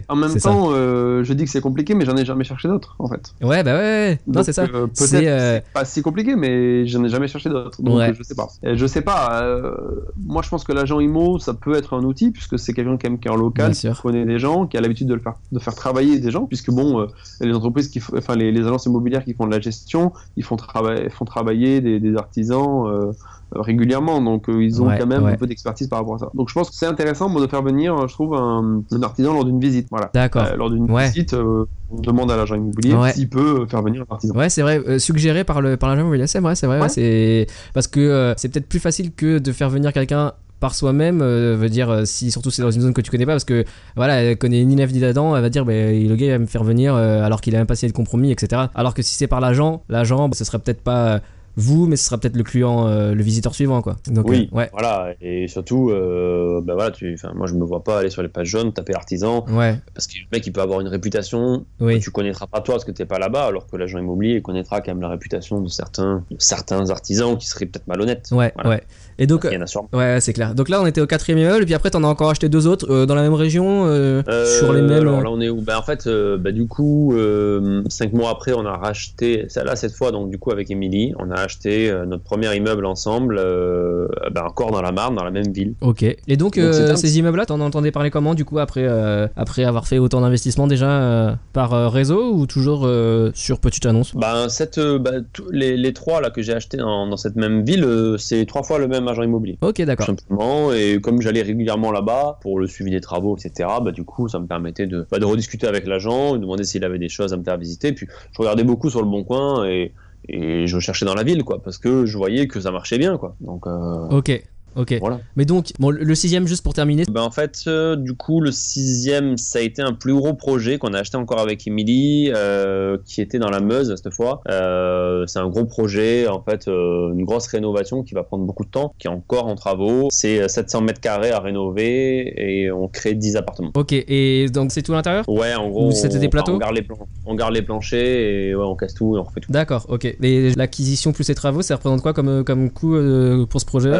en même, en temps, euh, je dis que c'est compliqué, mais j'en ai jamais cherché d'autres, en fait. Ouais, bah ouais, ouais. non, c'est ça. euh, C'est, Peut-être euh, c'est pas si compliqué, mais j'en ai jamais cherché d'autres. Donc Ouais. je sais pas. Et je sais pas. euh, moi, je pense que l'agent IMO, ça peut être un outil puisque c'est quelqu'un quand même qui est en local, qui connaît des gens, qui a l'habitude de le faire, de faire travailler des gens, puisque bon, les entreprises qui, enfin les, les agences immobilières qui font de la gestion, ils font, trava- font travailler des, des artisans. Régulièrement donc euh, ils ont Ouais, quand même ouais. un peu d'expertise par rapport à ça donc je pense que c'est intéressant moi, de faire venir euh, je trouve un, un artisan lors d'une visite voilà D'accord. Euh, lors d'une Ouais. visite euh, on demande à l'agent immobilier s'il peut faire venir un artisan Ouais, c'est vrai, euh, suggéré par le par l'agent immobilier, c'est vrai, c'est vrai, c'est parce que c'est peut-être plus facile que de faire venir quelqu'un par soi-même, euh, veut dire euh, si surtout c'est dans une zone que tu connais pas, parce que voilà, elle connaît ni Neuf ni d'Adam, elle va dire bah, le gars il va me faire venir euh, alors qu'il a même pas signé de compromis, etc. Alors que si c'est par l'agent, l'agent, bah, ce sera peut-être pas vous, mais ce sera peut-être le client, euh, le visiteur suivant, quoi. Donc Oui, euh, ouais, voilà, et surtout, euh, ben voilà, tu, moi je me vois pas aller sur les pages jaunes, taper artisan, ouais, parce que le mec il peut avoir une réputation oui, que tu connaîtras pas toi parce que t'es pas là-bas, alors que l'agent immobilier connaîtra quand même la réputation de certains, de certains artisans qui seraient peut-être malhonnêtes. ouais, Voilà. ouais. Et donc, Il y en a sûrement. ouais, c'est clair. Donc là, on était au quatrième immeuble, et puis après, t'en as encore acheté deux autres euh, dans la même région, euh, Euh, sur les mêmes. Alors là, on est où? Ben, En fait, ben, du coup, cinq mois après, on a racheté, là, cette fois, donc du coup, avec Émilie, on a acheté notre premier immeuble ensemble, ben, encore dans la Marne, dans la même ville. Ok. Et donc, Donc, c'est un- ces immeubles-là, t'en entendais parler comment du coup après, après avoir fait autant d'investissements déjà par réseau ou toujours sur petite annonce? Ben, cette, les, les trois là, que j'ai achetés dans, dans cette même ville, c'est trois fois le même agent immobilier. Ok, d'accord. simplement, et comme j'allais régulièrement là-bas pour le suivi des travaux, etc., bah, du coup, ça me permettait de, bah, de rediscuter avec l'agent, de demander s'il avait des choses à me faire visiter. Puis je regardais beaucoup sur le bon coin et, et je cherchais dans la ville, quoi, parce que je voyais que ça marchait bien, quoi. Donc euh, Ok, ok. voilà. Mais donc, bon, le sixième, juste pour terminer. Ben, en fait, euh, du coup, le sixième, ça a été un plus gros projet qu'on a acheté encore avec Emily, euh, qui était dans la Meuse cette fois. Euh, c'est un gros projet, en fait, une grosse rénovation qui va prendre beaucoup de temps, qui est encore en travaux. C'est euh, 700 mètres carrés à rénover et on crée 10 appartements. Ok, et donc c'est tout l'intérieur? Ouais, en gros, Ou c'était des plateaux? on, garde les on garde les planchers et ouais, on casse tout et on refait tout. D'accord, ok. Et l'acquisition plus les travaux, ça représente quoi comme, comme coût pour ce projet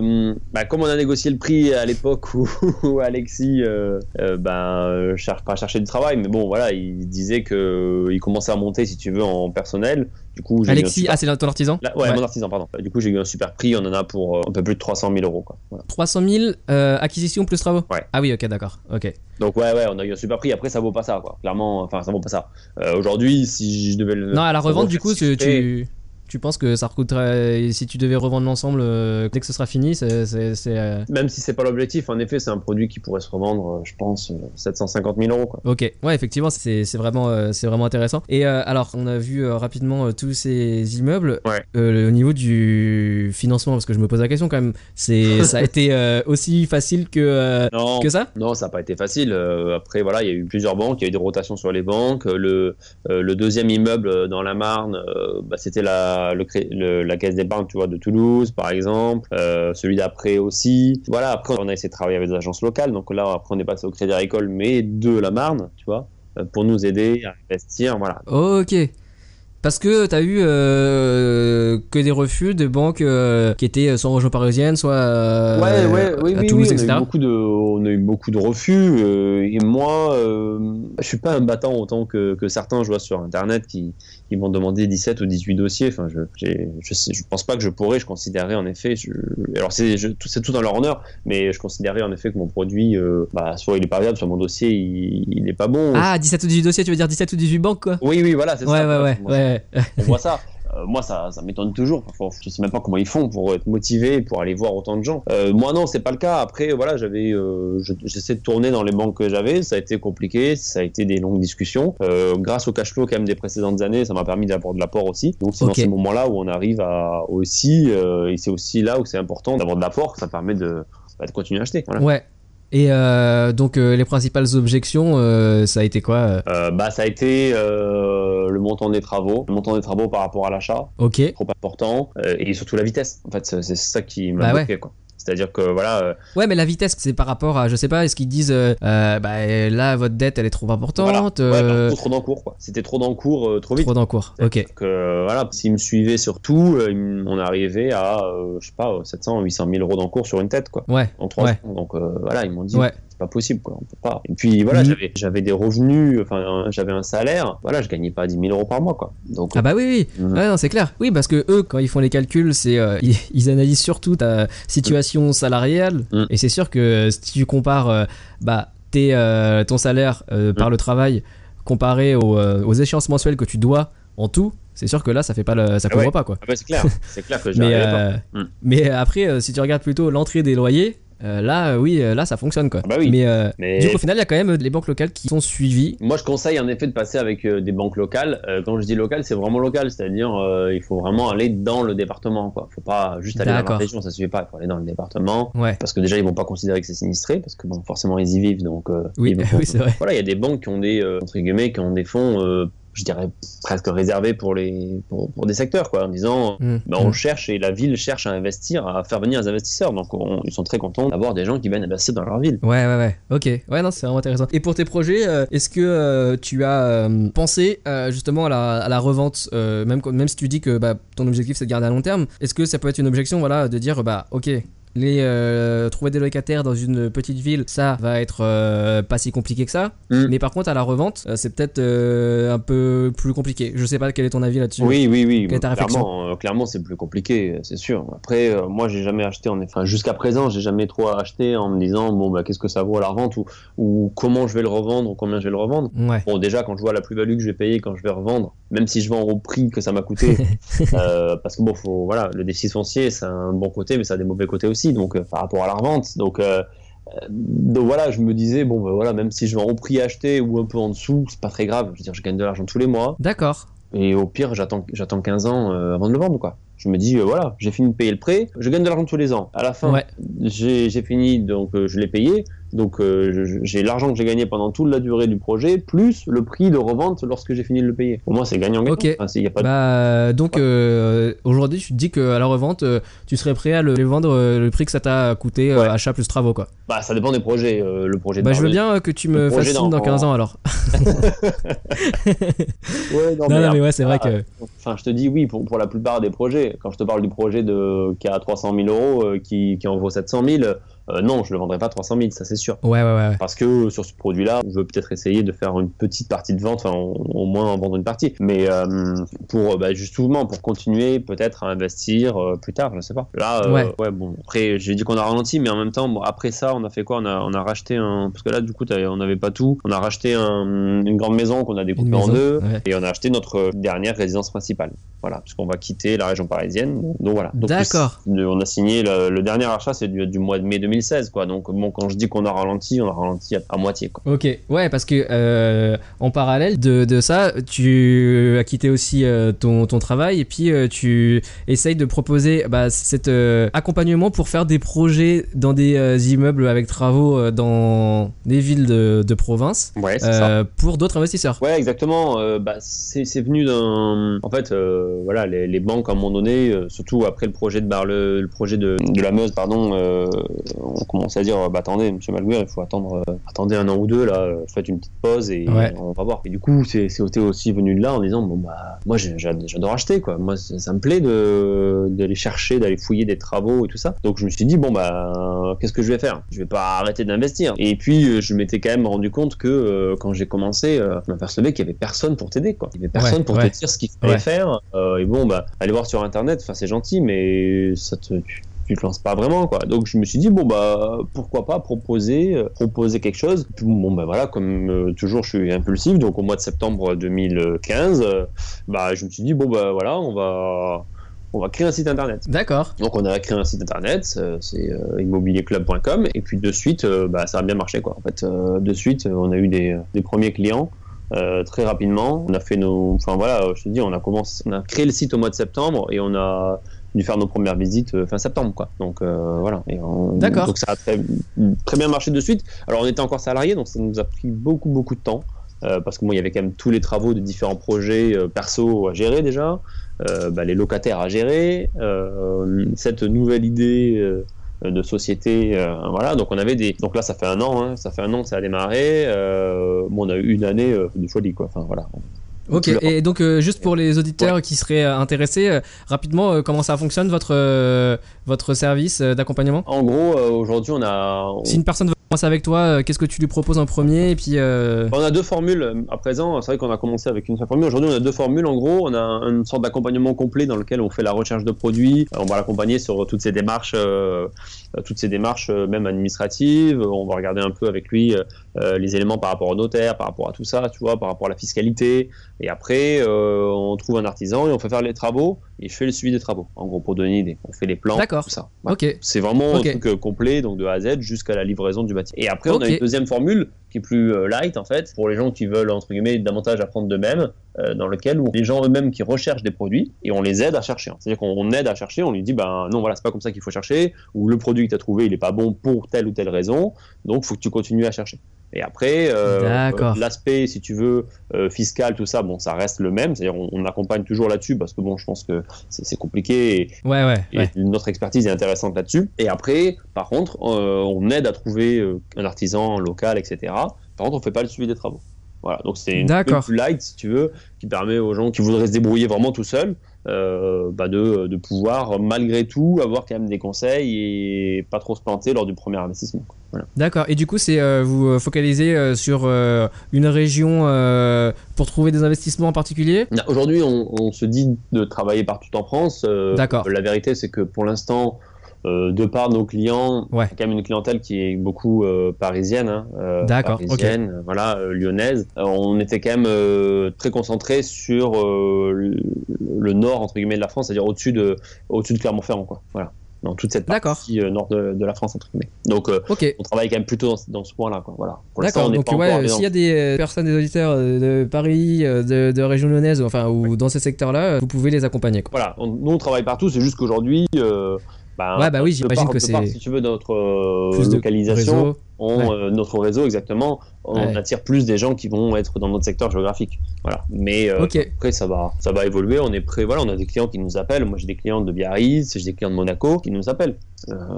Euh, bah, comme on a négocié le prix à l'époque où, [laughs] où Alexis euh, euh, ben, euh, pas à chercher du travail, mais bon voilà, il disait que il commençait à monter si tu veux en personnel. Du coup, Alexis, super- ah, c'est ton artisan? Là, ouais, Ouais. mon artisan, pardon. Du coup, j'ai eu un super prix. On en a pour euh, un peu plus de 300 000 euros. Quoi. Voilà. 300 000 euh, acquisition plus travaux? Ouais. Ah oui, ok, d'accord. Ok. Donc ouais, ouais, on a eu un super prix. Après, ça vaut pas ça, quoi. Clairement, enfin, ça vaut pas ça. Euh, Aujourd'hui, si je devais le. Non, à la revente, du coup, chiffrer- tu, tu penses que ça recoûterait. Si tu devais revendre l'ensemble euh, dès que ce sera fini, c'est. c'est- c'est, euh, Même si c'est pas l'objectif, en effet, c'est un produit qui pourrait se revendre, euh, je pense, euh, 750 000 euros, quoi. Ok, ouais, effectivement, c'est c'est vraiment, euh, c'est vraiment intéressant. Et euh, alors, on a vu euh, rapidement euh, tous ces immeubles. Ouais. Euh, au niveau du financement, parce que je me pose la question quand même, c'est [laughs] ça a été euh, aussi facile que, euh, Non, que ça? Non, ça n'a pas été facile. Euh, après, voilà, il y a eu plusieurs banques, il y a eu des rotations sur les banques. Euh, Le, euh, le deuxième immeuble euh, dans la Marne, euh, bah, c'était la, le, cré- le- la caisse des banques, tu vois, de Toulouse, par exemple. Euh, celui d'après aussi. Voilà, après, on a essayé de travailler avec des agences locales. Donc là, après, on est passé au Crédit Agricole, mais de la Marne, tu vois, euh, pour nous aider à investir. Voilà. Ok. Parce que t'as eu euh, que des refus de banques euh, qui étaient soit en région parisienne, soit euh, ouais, ouais, oui, à oui, Toulouse, oui, etc. On a, eu beaucoup de, on a eu beaucoup de refus. euh, et moi, euh, je suis pas un battant autant que, que certains, je vois sur Internet, qui, qui m'ont demandé 17 ou 18 dossiers. Enfin, je, je, sais, je pense pas que je pourrais. Je considérerais en effet. Je, alors, c'est tout, c'est tout dans leur honneur, mais je considérais en effet que mon produit, euh, bah, soit il est pas viable, soit mon dossier, il, il est pas bon. Ah, 17 ou 18 dossiers, tu veux dire 17 ou 18 banques, quoi? Oui, oui, voilà, c'est Ouais, ça. ouais, ouais, ouais. on voit ça. Euh, moi, ça, ça m'étonne toujours. Parfois, je sais même pas comment ils font pour être motivés, pour aller voir autant de gens. Euh, moi, non, c'est pas le cas. Après, voilà, j'avais, euh, je- j'essaie de tourner dans les banques que j'avais. Ça a été compliqué, ça a été des longues discussions. Grâce au cash flow quand même des précédentes années, ça m'a permis d'avoir de l'apport aussi. Donc, c'est dans ces moments-là où on arrive à aussi, et c'est aussi là où c'est important d'avoir de l'apport, que ça permet de, bah, de continuer à acheter. Voilà. Ouais. Et euh, donc euh, les principales objections, euh, ça a été quoi bah, ça a été le montant des travaux, le montant des travaux par rapport à l'achat, Ok. trop important, et surtout la vitesse. En fait, c'est c'est ça qui m'a Bah bloqué, quoi. C'est-à-dire que voilà, euh, Ouais, mais la vitesse, c'est par rapport à, je sais pas, est-ce qu'ils disent, euh, euh, bah là, votre dette, elle est trop importante, voilà. Ouais, bah, trop d'encours, quoi. C'était trop d'encours, euh, trop vite. trop d'encours. Ok. Donc, voilà, s'ils me suivaient sur tout, on arrivait à, je sais pas, 700, 800 000 euros d'encours sur une tête, quoi. Ouais. En trois Ouais. ans. Donc voilà, ils m'ont dit, Ouais. Pas possible, quoi. On peut pas. Et puis voilà, Mhm. j'avais, des revenus, enfin, j'avais un salaire. Voilà, je gagnais pas 10 000 euros par mois, quoi. Donc, Ah bah oui, oui. Non, c'est clair. Oui, parce que eux, quand ils font les calculs, c'est euh, [laughs] ils, ils analysent surtout ta situation salariale. Mhm. Et c'est sûr que euh, si tu compares euh, bah, tes, euh, ton salaire par le travail comparé aux, aux échéances mensuelles que tu dois en tout, c'est sûr que là, ça fait pas le, ça Ah couvre ouais. pas quoi. ah bah, c'est clair, c'est clair que [laughs] Mais, pas. Mm. mais après, si tu regardes plutôt l'entrée des loyers, euh, là, euh, oui, euh, là, ça fonctionne quoi. Ah bah oui. Mais, euh, Mais- du coup, au final, il y a quand même les banques locales qui sont suivies. Moi, je conseille en effet de passer avec euh, des banques locales. Quand je dis local, c'est vraiment local, c'est-à-dire il faut vraiment aller dans le département. Quoi. Faut pas juste aller dans la région, ça suffit pas. Il faut aller dans le département Ouais. parce que déjà ils vont pas considérer que c'est sinistré parce que bon, forcément ils y vivent, donc Oui, [laughs] oui, c'est vrai. Voilà, il y a des banques qui ont des entre guillemets qui ont des fonds. Je dirais presque réservés pour les pour, pour des secteurs quoi en disant Mm. ben, on Mm. cherche et la ville cherche à investir à faire venir des investisseurs donc on- ils sont très contents d'avoir des gens qui viennent investir dans leur ville Ouais, ouais, ouais. Ok. Ouais, non, c'est vraiment intéressant. Et pour tes projets, euh, est-ce que euh, tu as euh, pensé justement à la, à la revente, même, même si tu dis que bah, ton objectif c'est de garder à long terme, est-ce que ça peut être une objection, voilà, de dire bah ok. Les euh, trouver des locataires dans une petite ville, ça va être euh, pas si compliqué que ça. Mm. Mais par contre, à la revente, euh, c'est peut-être un peu plus compliqué. Je sais pas quel est ton avis là-dessus. Oui, oui, oui. Quelle est ta réflexion clairement, clairement, c'est plus compliqué, c'est sûr. Après, moi, j'ai jamais acheté, en enfin, jusqu'à présent, j'ai jamais trop acheté en me disant, bon, bah, qu'est-ce que ça vaut à la revente ou, ou comment je vais le revendre ou combien je vais le revendre. Ouais. Bon, déjà, quand je vois la plus-value que je vais payer quand je vais revendre, même si je vends au prix que ça m'a coûté, [laughs] parce que bon, faut, voilà, le déficit foncier, c'est un bon côté, mais ça a des mauvais côtés aussi, donc, euh, par rapport à la revente. Donc, euh, euh, donc voilà, je me disais, bon, bah, voilà, même si je vends au prix acheté ou un peu en dessous, c'est pas très grave. Je veux dire, je gagne de l'argent tous les mois. D'accord. Et au pire, j'attends, j'attends 15 ans euh, avant de le vendre, quoi. Je me dis, euh, voilà, j'ai fini de payer le prêt, je gagne de l'argent tous les ans. À la fin, Ouais. j'ai, j'ai fini, donc euh, je l'ai payé. Donc euh, j'ai l'argent que j'ai gagné pendant toute la durée du projet, plus le prix de revente lorsque j'ai fini de le payer. Pour moi, c'est gagnant-gagnant. Ok. Enfin, c'est- y a pas de- Bah, donc euh, aujourd'hui, tu te dis qu'à la revente, euh, tu serais prêt à le, vendre le prix que ça t'a coûté Ouais. achat plus travaux quoi. Bah, ça dépend des projets. euh, le projet de Bah, je veux bien que tu me fascines dans dans- 15 ans alors. [laughs] [laughs] Ouais, Non, non, mais non, mais ouais, c'est vrai ah, que. Enfin, je te dis oui pour, pour la plupart des projets. Quand je te parle du projet de, qui a 300 000 euros, qui, qui en vaut 700 000, euh, non, je le vendrai pas 300 000, ça c'est sûr. Ouais, ouais, ouais. Parce que sur ce produit-là, je veux peut-être essayer de faire une petite partie de vente, enfin au, moins en vendre une partie. Mais euh, pour bah, justement pour continuer peut-être à investir euh, plus tard, je sais pas. Là, euh, Ouais. ouais. bon. Après, j'ai dit qu'on a ralenti, mais en même temps, bon, après ça, on a fait quoi? On a on a racheté un parce que là, du coup, on n'avait pas tout. On a racheté un- une grande maison qu'on a découpée en deux. ouais. Et on a acheté notre dernière résidence principale. Voilà, puisqu'on va quitter la région parisienne. Donc voilà. D'accord. On a signé le, le dernier achat, c'est du, du mois de mai 2016, quoi. Donc bon, quand je dis qu'on a ralenti, on a ralenti à, à moitié, quoi. Ok, ouais, parce que euh, en parallèle de, de ça, tu as quitté aussi euh, ton, ton travail et puis euh, tu essayes de proposer bah, cet accompagnement pour faire des projets dans des immeubles avec travaux dans des villes de, de province Ouais, ça. pour d'autres investisseurs. Ouais, exactement. Bah, c'est venu d'un. En fait, voilà, les, les banques à un moment donné, surtout après le projet de Bar, le, projet de, de la Meuse, pardon, on commence à dire, bah attendez, Monsieur Malguer, il faut attendre, euh, attendez un an ou deux là, euh, faites une petite pause et Ouais. on va voir. Et du coup, c'est aussi venu de là en disant, bon bah, moi j'adore acheter quoi. Moi, ça, ça me plaît de d'aller chercher, d'aller fouiller des travaux et tout ça. Donc je me suis dit, bon bah, qu'est-ce que je vais faire? Je vais pas arrêter d'investir. Et puis euh, je m'étais quand même rendu compte que euh, quand j'ai commencé, euh, je m'apercevais qu'il y avait personne pour t'aider quoi. Il y avait personne Ouais, pour ouais. te dire ce qu'il fallait faire. Et bon bah, aller voir sur internet, enfin c'est gentil, mais ça te tu, tu te lances pas vraiment quoi. Donc je me suis dit bon bah pourquoi pas proposer euh, proposer quelque chose. Puis, bon bah voilà comme euh, toujours je suis impulsif donc au mois de septembre 2015 euh, bah je me suis dit bon bah voilà on va on va créer un site internet. D'accord. Donc on a créé un site internet, c'est immobilierclub.com et puis de suite bah, ça a bien marché quoi. En fait de suite on a eu des, des premiers clients euh, très rapidement. On a fait nos, enfin voilà, je te dis on a commencé, on a créé le site au mois de septembre et on a dû faire nos premières visites euh, fin septembre quoi. Donc euh, voilà. Et on- D'accord. Donc ça a très, très bien marché de suite. Alors on était encore salariés donc ça nous a pris beaucoup beaucoup de temps. euh, parce que moi, il y avait quand même tous les travaux de différents projets euh, perso à gérer déjà, euh, bah, les locataires à gérer, cette nouvelle idée de société, voilà. Donc on avait des, donc là ça fait un an, hein, ça fait un an que ça a démarré. bon, on a eu une année de folie quoi. Enfin voilà. Ok, et donc euh, juste pour les auditeurs qui seraient euh, intéressés, euh, rapidement, euh, comment ça fonctionne votre, euh, votre service euh, d'accompagnement? En gros, euh, aujourd'hui on a, on- Si une personne veut avec toi, euh, qu'est-ce que tu lui proposes en premier Et puis, euh, On a deux formules à présent. C'est vrai qu'on a commencé avec une seule formule. Aujourd'hui, on a deux formules. En gros, on a une sorte d'accompagnement complet dans lequel on fait la recherche de produits. On va l'accompagner sur toutes ces démarches, euh, toutes ces démarches, même administratives. On va regarder un peu avec lui euh, les éléments par rapport au notaire, par rapport à tout ça, tu vois, par rapport à la fiscalité. Et après, on trouve un artisan et on fait faire les travaux. Et je fais le suivi des travaux. En gros, pour donner une idée, on fait les plans, D'accord. tout ça. Voilà. ok. C'est vraiment un truc complet, donc de A à Z jusqu'à la livraison du Et après, on a une deuxième formule qui est plus euh, light en fait, pour les gens qui veulent entre guillemets davantage apprendre d'eux-mêmes, euh, dans lequel où les gens eux-mêmes qui recherchent des produits et on les aide à chercher. hein. C'est-à-dire qu'on aide à chercher, on lui dit ben non voilà c'est pas comme ça qu'il faut chercher, ou le produit que tu as trouvé il est pas bon pour telle ou telle raison, donc faut que tu continues à chercher. Et après, euh, euh, l'aspect, si tu veux, euh, fiscal, tout ça, bon, ça reste le même. C'est-à-dire, on, on accompagne toujours là-dessus parce que bon, je pense que c'est compliqué et, Ouais, ouais. et ouais. notre expertise est intéressante là-dessus. Et après, par contre, euh, on aide à trouver un artisan local, etc. Par contre, on fait pas le suivi des travaux. Voilà, donc c'est une light, si tu veux, qui permet aux gens qui voudraient se débrouiller vraiment tout seuls euh, bah de, de pouvoir, malgré tout, avoir quand même des conseils et pas trop se planter lors du premier investissement. Voilà. D'accord. Et du coup, c'est euh, vous euh, focalisez sur euh, une région pour trouver des investissements en particulier? Aujourd'hui, on, on se dit de travailler partout en France. D'accord. La vérité, c'est que pour l'instant, euh, de par nos clients, Ouais. quand même une clientèle qui est beaucoup euh, parisienne, hein, euh, D'accord, parisienne, voilà, lyonnaise. On était quand même très concentré sur le, nord entre guillemets de la France, c'est-à-dire au-dessus de au-dessus de Clermont-Ferrand, quoi. Voilà, dans toute cette partie nord de, de la France entre guillemets. Donc, on travaille quand même plutôt dans, ce- dans ce point-là, quoi. Voilà. D'accord, donc ouais, s'il y a des personnes, des auditeurs de Paris, de, de région lyonnaise, enfin, ou dans ces secteurs-là, vous pouvez les accompagner. Quoi. Voilà, on- nous on travaille partout, c'est juste qu'aujourd'hui, ben, Ouais, bah oui, j'imagine que c'est si tu veux, notre euh, localisation, réseau. on, Ouais. euh, notre réseau exactement, on Ouais. attire plus des gens qui vont être dans notre secteur géographique. Voilà, mais euh, après ça va, ça va évoluer. On est prêt. Voilà, on a des clients qui nous appellent. Moi, j'ai des clients de Biarritz, j'ai des clients de Monaco qui nous appellent.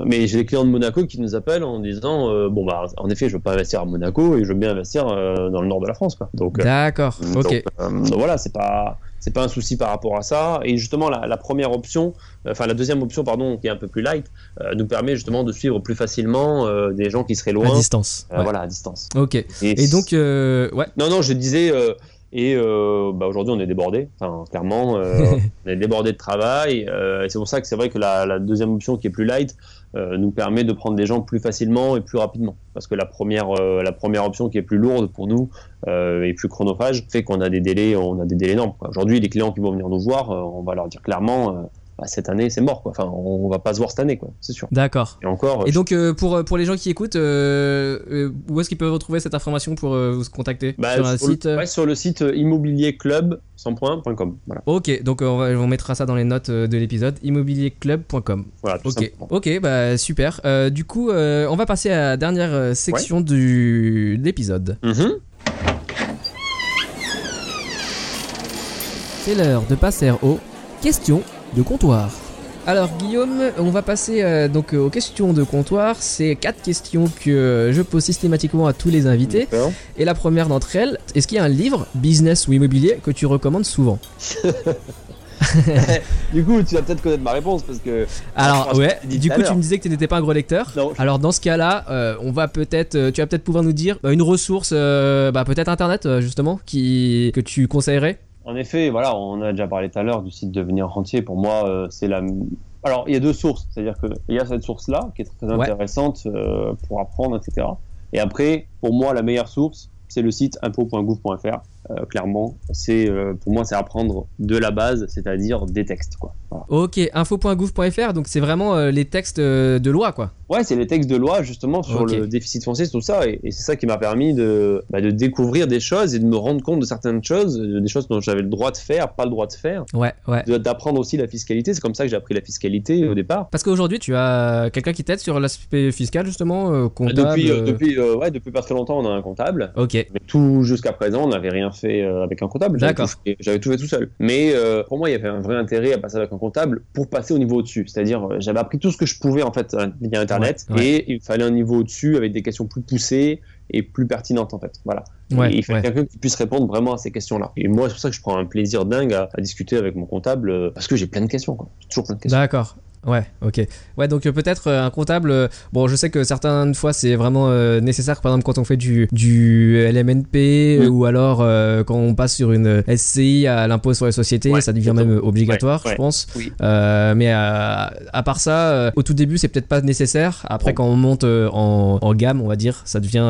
Mais j'ai des clients de Monaco qui nous appellent en disant, bon bah, en effet, je veux pas investir à Monaco et je veux bien investir dans le nord de la France, quoi. Donc, D'accord, donc, ok. donc voilà, c'est pas c'est pas un souci par rapport à ça. Et justement, la, la première option, euh, enfin la deuxième option, pardon, qui est un peu plus light, euh, nous permet justement de suivre plus facilement euh, des gens qui seraient À loin, distance. euh, ouais. voilà, à distance. Ok. Et donc, ouais. non, non, je disais. et bah, aujourd'hui, on est débordé. Enfin, clairement, [laughs] on est débordé de travail. et c'est pour ça que c'est vrai que la, la deuxième option, qui est plus light, nous permet de prendre des gens plus facilement et plus rapidement. Parce que la première, euh, la première option, qui est plus lourde pour nous euh, et plus chronophage, fait qu'on a des délais, on a des délais énormes. Aujourd'hui, les clients qui vont venir nous voir, euh, on va leur dire clairement, euh, bah, cette année, c'est mort. Quoi. Enfin, on, va pas se voir cette année, quoi. C'est sûr. D'accord. Et encore. Et donc, euh, pour, pour les gens qui écoutent, euh, euh, où est-ce qu'ils peuvent retrouver cette information pour euh, vous contacter bah, Sur le- site euh, ouais, sur le site euh, immobilierclub sans point, point com. Voilà. Ok, donc euh, on, va, on mettra ça dans les notes euh, de l'épisode immobilierclub.com. Voilà, tout Ok, simplement. ok, bah super. Euh, du coup, euh, on va passer à la dernière euh, section du, de l'épisode. Mhm. C'est l'heure de passer aux questions de comptoir. Alors Guillaume, on va passer euh, donc euh, aux questions de comptoir. C'est quatre questions que euh, je pose systématiquement à tous les invités. Et la première d'entre elles, est-ce qu'il y a un livre, business ou immobilier, que tu recommandes souvent [laughs] Du coup, tu vas peut-être connaître ma réponse parce que. Alors ouais, du coup tu me disais que tu n'étais pas un gros lecteur. Non. Alors dans ce cas-là, euh, on va peut-être, euh, tu vas peut-être pouvoir nous dire une ressource, euh, bah, peut-être internet justement, qui que tu conseillerais. En effet, voilà, on a déjà parlé tout à l'heure du site Devenir Rentier. Pour moi, euh, c'est la Alors, il y a deux sources. C'est-à-dire qu'il y a cette source-là, qui est très intéressante euh, pour apprendre, etc. Et après, pour moi, la meilleure source, c'est le site impôt.gouv.fr. Euh, clairement, c'est euh, pour moi, c'est apprendre de la base, c'est-à-dire des textes. Quoi. Voilà. Ok, info.gouv.fr, donc c'est vraiment euh, les textes de loi, quoi. Ouais, c'est les textes de loi justement sur le déficit foncier, tout ça, et, et c'est ça qui m'a permis de, bah, de découvrir des choses et de me rendre compte de certaines choses, de- des choses dont j'avais le droit de faire, pas le droit de faire, Ouais, ouais. d'apprendre aussi la fiscalité. C'est comme ça que j'ai appris la fiscalité au départ. Parce qu'aujourd'hui, tu as quelqu'un qui t'aide sur l'aspect fiscal, justement, euh, comptable. depuis, depuis, ouais, depuis pas très longtemps, on a un comptable. Ok, Mais tout jusqu'à présent, on n'avait rien fait euh, avec un comptable. J'avais D'accord. tout fait- J'avais tout fait tout seul. Mais euh, pour moi, il y avait un vrai intérêt à passer avec un comptable pour passer au niveau au-dessus. C'est-à-dire, euh, j'avais appris tout ce que je pouvais en fait via Internet, Ouais, ouais. et il fallait un niveau au-dessus avec des questions plus poussées et plus pertinentes en fait. Voilà. Ouais, il fallait quelqu'un qui puisse répondre vraiment à ces questions-là. Et moi, c'est pour ça que je prends un plaisir dingue à, à discuter avec mon comptable euh, parce que j'ai plein de questions. Quoi. J'ai toujours plein de questions. d'accord. Ouais, ok. Ouais, donc euh, peut-être euh, un comptable. euh, bon, je sais que certaines fois c'est vraiment nécessaire, par exemple quand on fait du, du LMNP Mm. ou alors quand on passe sur une SCI à l'impôt sur les sociétés, Ouais, ça devient même obligatoire, Ouais, je ouais. pense. Oui. Mais à, à part ça, au tout début c'est peut-être pas nécessaire. Après, Bon. quand on monte en, en gamme, on va dire, ça devient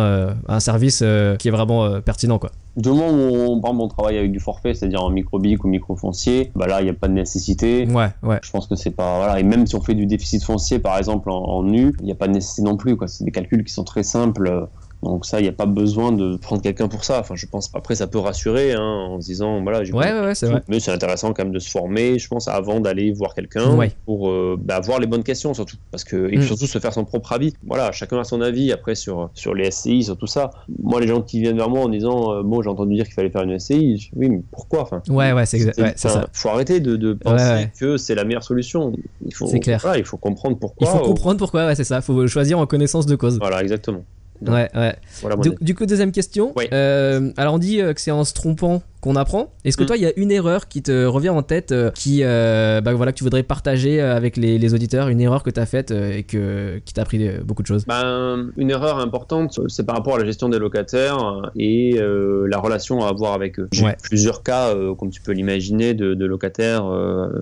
un service qui est vraiment pertinent, quoi. Du moment où on, par exemple, on travaille avec du forfait, c'est-à-dire en microbique ou microfoncier, bah là, il n'y a pas de nécessité. Ouais, ouais. Je pense que c'est pas voilà et même si on fait du déficit foncier par exemple en, nu, il n'y a pas de nécessité non plus. C'est des calculs qui sont très simples. Euh, Donc ça, il n'y a pas besoin de prendre quelqu'un pour ça. Enfin, je pense. Après, ça peut rassurer hein, en se disant voilà. j'ai Ouais, ouais, ouais, vrai. Mais c'est intéressant quand même de se former, je pense, avant d'aller voir quelqu'un pour euh, bah, avoir les bonnes questions surtout, parce que et Mm. surtout se faire son propre avis. Voilà, chacun a son avis après sur sur les SCI, sur tout ça. Moi, les gens qui viennent vers moi en disant euh, bon, j'ai entendu dire qu'il fallait faire une SCI, je- oui, mais pourquoi? Enfin, Ouais, ouais, c'est exa- ouais, c'est enfin, ça. faut arrêter de, de penser que c'est la meilleure solution. Il faut, C'est clair. voilà, il faut comprendre Il pourquoi. faut comprendre pourquoi, ouais, c'est ça. Faut choisir en connaissance de cause. Voilà, exactement. Ouais, ouais. Voilà Du, coup, deuxième question. Ouais. Euh, alors, on dit euh, que c'est en se trompant qu'on apprend. Est-ce que Mm. toi, il y a une erreur qui te revient en tête, euh, qui, euh, bah, voilà, que tu voudrais partager euh, avec les, les auditeurs, une erreur que tu as faite et que, qui t'a appris beaucoup de choses? Ben, une erreur importante, c'est par rapport à la gestion des locataires et la relation à avoir avec eux. J'ai Ouais. plusieurs cas, comme tu peux l'imaginer, de, de locataires